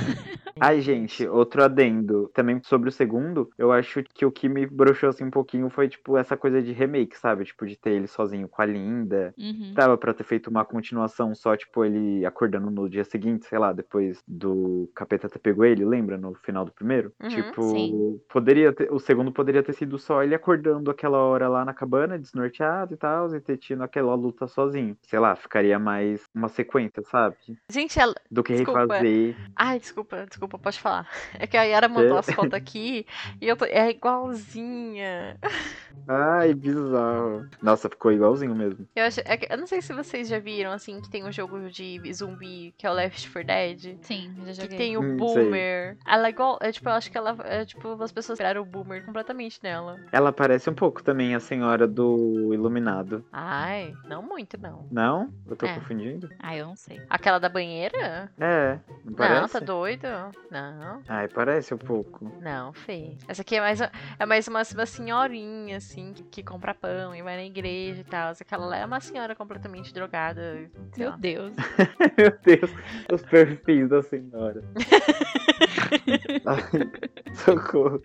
[SPEAKER 3] Ai, gente, outro adendo. Também sobre o segundo, eu acho que o que me broxou assim um pouquinho foi, tipo, essa coisa de remake, sabe? Tipo, de ter ele sozinho com a Linda.
[SPEAKER 1] Uhum.
[SPEAKER 3] Dava pra ter feito uma continuação só, tipo, ele acordando no dia seguinte, sei lá, depois do Capeta ter pegou ele, lembra? No final do primeiro?
[SPEAKER 2] Uhum,
[SPEAKER 3] tipo,
[SPEAKER 1] sim.
[SPEAKER 3] poderia ter, o segundo poderia ter sido só ele acordando aquela hora lá na cabana, desnorteado e tal, e ter tido aquela luta sozinho. Sei lá, ficaria mais uma sequência, sabe?
[SPEAKER 2] Gente, ela.
[SPEAKER 3] Do que
[SPEAKER 2] Desculpa.
[SPEAKER 3] refazer.
[SPEAKER 2] Ai, desculpa, desculpa, pode falar. É que a Yara mandou
[SPEAKER 3] É.
[SPEAKER 2] as fotos [LAUGHS] aqui e eu tô. É igualzinha.
[SPEAKER 3] Ai, bizarro. Nossa, ficou igualzinho mesmo.
[SPEAKER 2] Eu, acho, é que- eu não sei se vocês já viram, assim, que tem um jogo de zumbi que é o Left 4 Dead.
[SPEAKER 1] Sim, já
[SPEAKER 2] Que
[SPEAKER 1] joguei.
[SPEAKER 2] tem o
[SPEAKER 3] Hum, sei.
[SPEAKER 2] Boomer. Ela é igual. É, tipo, eu acho que ela. É, tipo, as pessoas tiraram o Boomer completamente nela.
[SPEAKER 3] Ela parece um pouco também a senhora do Iluminado.
[SPEAKER 2] Ai, não muito, não.
[SPEAKER 3] Não? Eu tô
[SPEAKER 2] É.
[SPEAKER 3] confundindo?
[SPEAKER 1] Ah, eu não sei.
[SPEAKER 2] Aquela da banheira?
[SPEAKER 3] É, não parece?
[SPEAKER 2] Não, tá doido? Não,
[SPEAKER 3] Ai, parece um pouco.
[SPEAKER 2] não, Fê. Essa aqui é mais, é mais uma, uma senhorinha, assim, que, que compra pão e vai na igreja e tal. Aquela lá é uma senhora completamente drogada.
[SPEAKER 1] Meu
[SPEAKER 2] lá.
[SPEAKER 1] Deus. [LAUGHS]
[SPEAKER 3] Meu Deus, os perfis da senhora. [LAUGHS] Ai, socorro.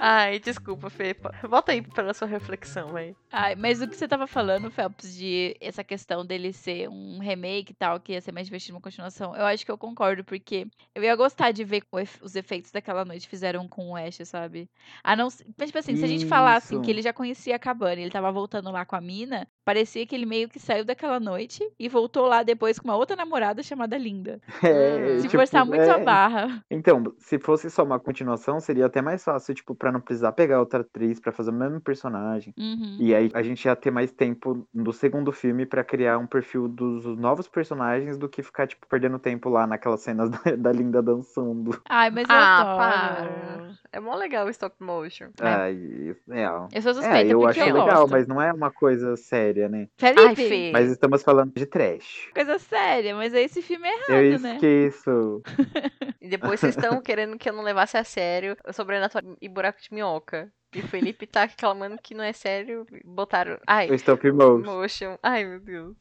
[SPEAKER 2] Ai, desculpa, Fê. Volta aí pela sua reflexão, vai.
[SPEAKER 1] Ai, mas o que você tava falando, Phelps, de essa questão dele ser um remake e tal, que ia ser mais divertido uma continuação, eu acho que eu concordo, porque eu ia gostar de ver os efeitos daquela noite fizeram com o Ash, sabe? A não, ser- mas, tipo assim, se a gente falasse
[SPEAKER 3] Isso.
[SPEAKER 1] que ele já conhecia a cabana e ele tava voltando lá com a mina, parecia que ele meio que saiu daquela noite e voltou lá depois com uma outra namorada chamada Linda.
[SPEAKER 3] É,
[SPEAKER 1] Se
[SPEAKER 3] tipo,
[SPEAKER 1] forçar muito a
[SPEAKER 3] é,
[SPEAKER 1] barra.
[SPEAKER 3] Então, se fosse só uma continuação, seria até mais fácil, tipo, pra não precisar pegar outra atriz pra fazer o mesmo personagem.
[SPEAKER 1] Uhum.
[SPEAKER 3] E aí a gente ia ter mais tempo no segundo filme pra criar um perfil dos novos personagens do que ficar, tipo, perdendo tempo lá naquelas cenas [LAUGHS] da, da Linda dançando.
[SPEAKER 1] Ai, mas eu
[SPEAKER 2] Ah,
[SPEAKER 1] adoro.
[SPEAKER 2] para. É mó legal o stop motion.
[SPEAKER 3] Ai, é,
[SPEAKER 1] Eu sou
[SPEAKER 3] é,
[SPEAKER 1] suspeita
[SPEAKER 3] eu
[SPEAKER 1] porque
[SPEAKER 3] acho
[SPEAKER 1] eu
[SPEAKER 3] legal,
[SPEAKER 1] gosto.
[SPEAKER 3] mas não é uma coisa séria, né?
[SPEAKER 2] Ai,
[SPEAKER 1] Felipe,
[SPEAKER 2] Fê.
[SPEAKER 3] Mas estamos falando de trash.
[SPEAKER 1] coisa séria, mas esse filme é
[SPEAKER 3] Eu
[SPEAKER 1] errado, né?
[SPEAKER 3] esqueço. [LAUGHS]
[SPEAKER 2] E depois vocês estão querendo que eu não levasse a sério o Sobrenatural e Buraco de Minhoca. E o Felipe tá reclamando que não é sério. Botaram. Ai,
[SPEAKER 3] stop motion.
[SPEAKER 2] Ai, meu Deus.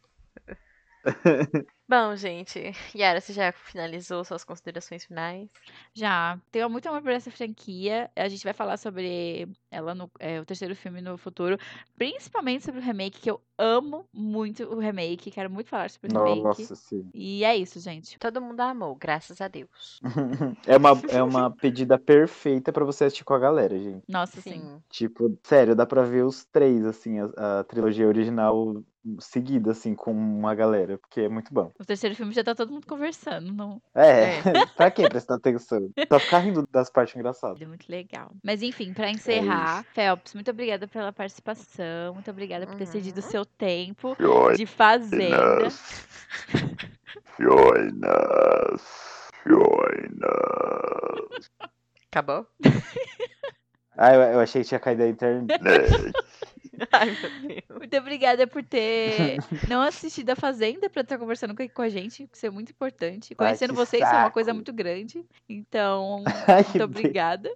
[SPEAKER 2] [LAUGHS] Bom, gente. Yara, você já finalizou suas considerações finais?
[SPEAKER 1] Já. Tenho muito amor por essa franquia. A gente vai falar sobre ela no é, o terceiro filme no futuro. Principalmente sobre o remake, que eu amo muito o remake. Quero muito falar sobre o remake.
[SPEAKER 3] Nossa, sim.
[SPEAKER 1] E é isso, gente.
[SPEAKER 2] Todo mundo amou, graças a Deus. [LAUGHS]
[SPEAKER 3] É uma, é uma [LAUGHS] pedida perfeita pra você assistir com a galera, gente.
[SPEAKER 1] Nossa, sim.
[SPEAKER 2] Sim.
[SPEAKER 3] Tipo, sério, dá pra ver os três, assim, a, a trilogia original seguida, assim, com uma galera, porque é muito bom.
[SPEAKER 1] O terceiro filme já tá todo mundo conversando. Não...
[SPEAKER 3] É, [LAUGHS] pra que prestar atenção? Só ficar rindo das partes engraçadas.
[SPEAKER 1] É muito legal. Mas enfim, pra encerrar, Phelps, muito obrigada pela participação. Muito obrigada por ter cedido o
[SPEAKER 2] Uhum.
[SPEAKER 1] seu tempo
[SPEAKER 5] Joinas.
[SPEAKER 1] de fazenda.
[SPEAKER 5] Joinas. Joinas.
[SPEAKER 2] Acabou? [LAUGHS]
[SPEAKER 3] Ah, eu, eu achei que tinha caído a internet. [LAUGHS]
[SPEAKER 2] Ai, meu Deus.
[SPEAKER 1] Muito obrigada por ter não assistido a Fazenda pra estar conversando aqui com a gente, isso é muito importante. Conhecendo vocês é uma coisa
[SPEAKER 3] saco.
[SPEAKER 1] muito grande. Então, [LAUGHS]
[SPEAKER 3] Ai,
[SPEAKER 1] muito obrigada.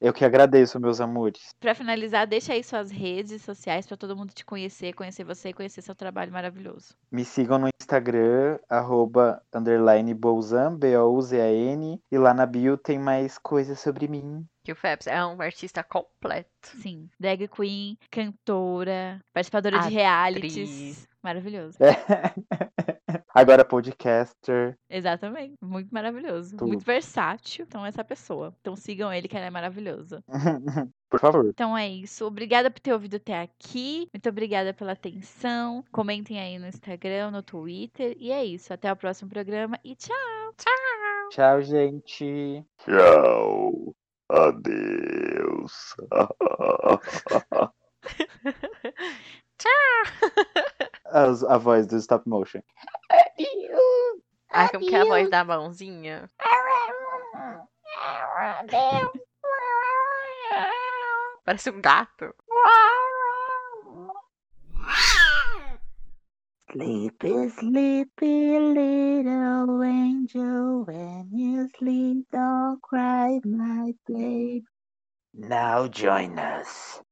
[SPEAKER 3] Eu que agradeço, meus amores.
[SPEAKER 1] Pra finalizar, deixa aí suas redes sociais pra todo mundo te conhecer, conhecer você e conhecer seu trabalho maravilhoso.
[SPEAKER 3] Me sigam no Instagram, arroba, underline, Bouzan, B-O-U-Z-A-N. E lá na bio tem mais coisas sobre mim.
[SPEAKER 2] Que o Fabs é um artista completo.
[SPEAKER 1] Sim, drag queen, cantora, participadora de realities.
[SPEAKER 2] Atriz.
[SPEAKER 1] Maravilhoso. [LAUGHS]
[SPEAKER 3] Agora podcaster.
[SPEAKER 1] Exatamente. Muito maravilhoso.
[SPEAKER 3] Tudo.
[SPEAKER 1] Muito versátil. Então, essa pessoa. Então, sigam ele, que ele é maravilhoso. [LAUGHS]
[SPEAKER 3] Por favor.
[SPEAKER 1] Então é isso. Obrigada por ter ouvido até aqui. Muito obrigada pela atenção. Comentem aí no Instagram, no Twitter. E é isso. Até o próximo programa e tchau!
[SPEAKER 3] Tchau, gente.
[SPEAKER 5] Tchau. Adeus. [LAUGHS]
[SPEAKER 3] As- a voz do stop motion.
[SPEAKER 2] Ai, como que é a voz da mãozinha? Parece um gato.
[SPEAKER 7] Sleepy, sleepy little angel, when you sleep, don't cry, my babe.
[SPEAKER 3] Now join us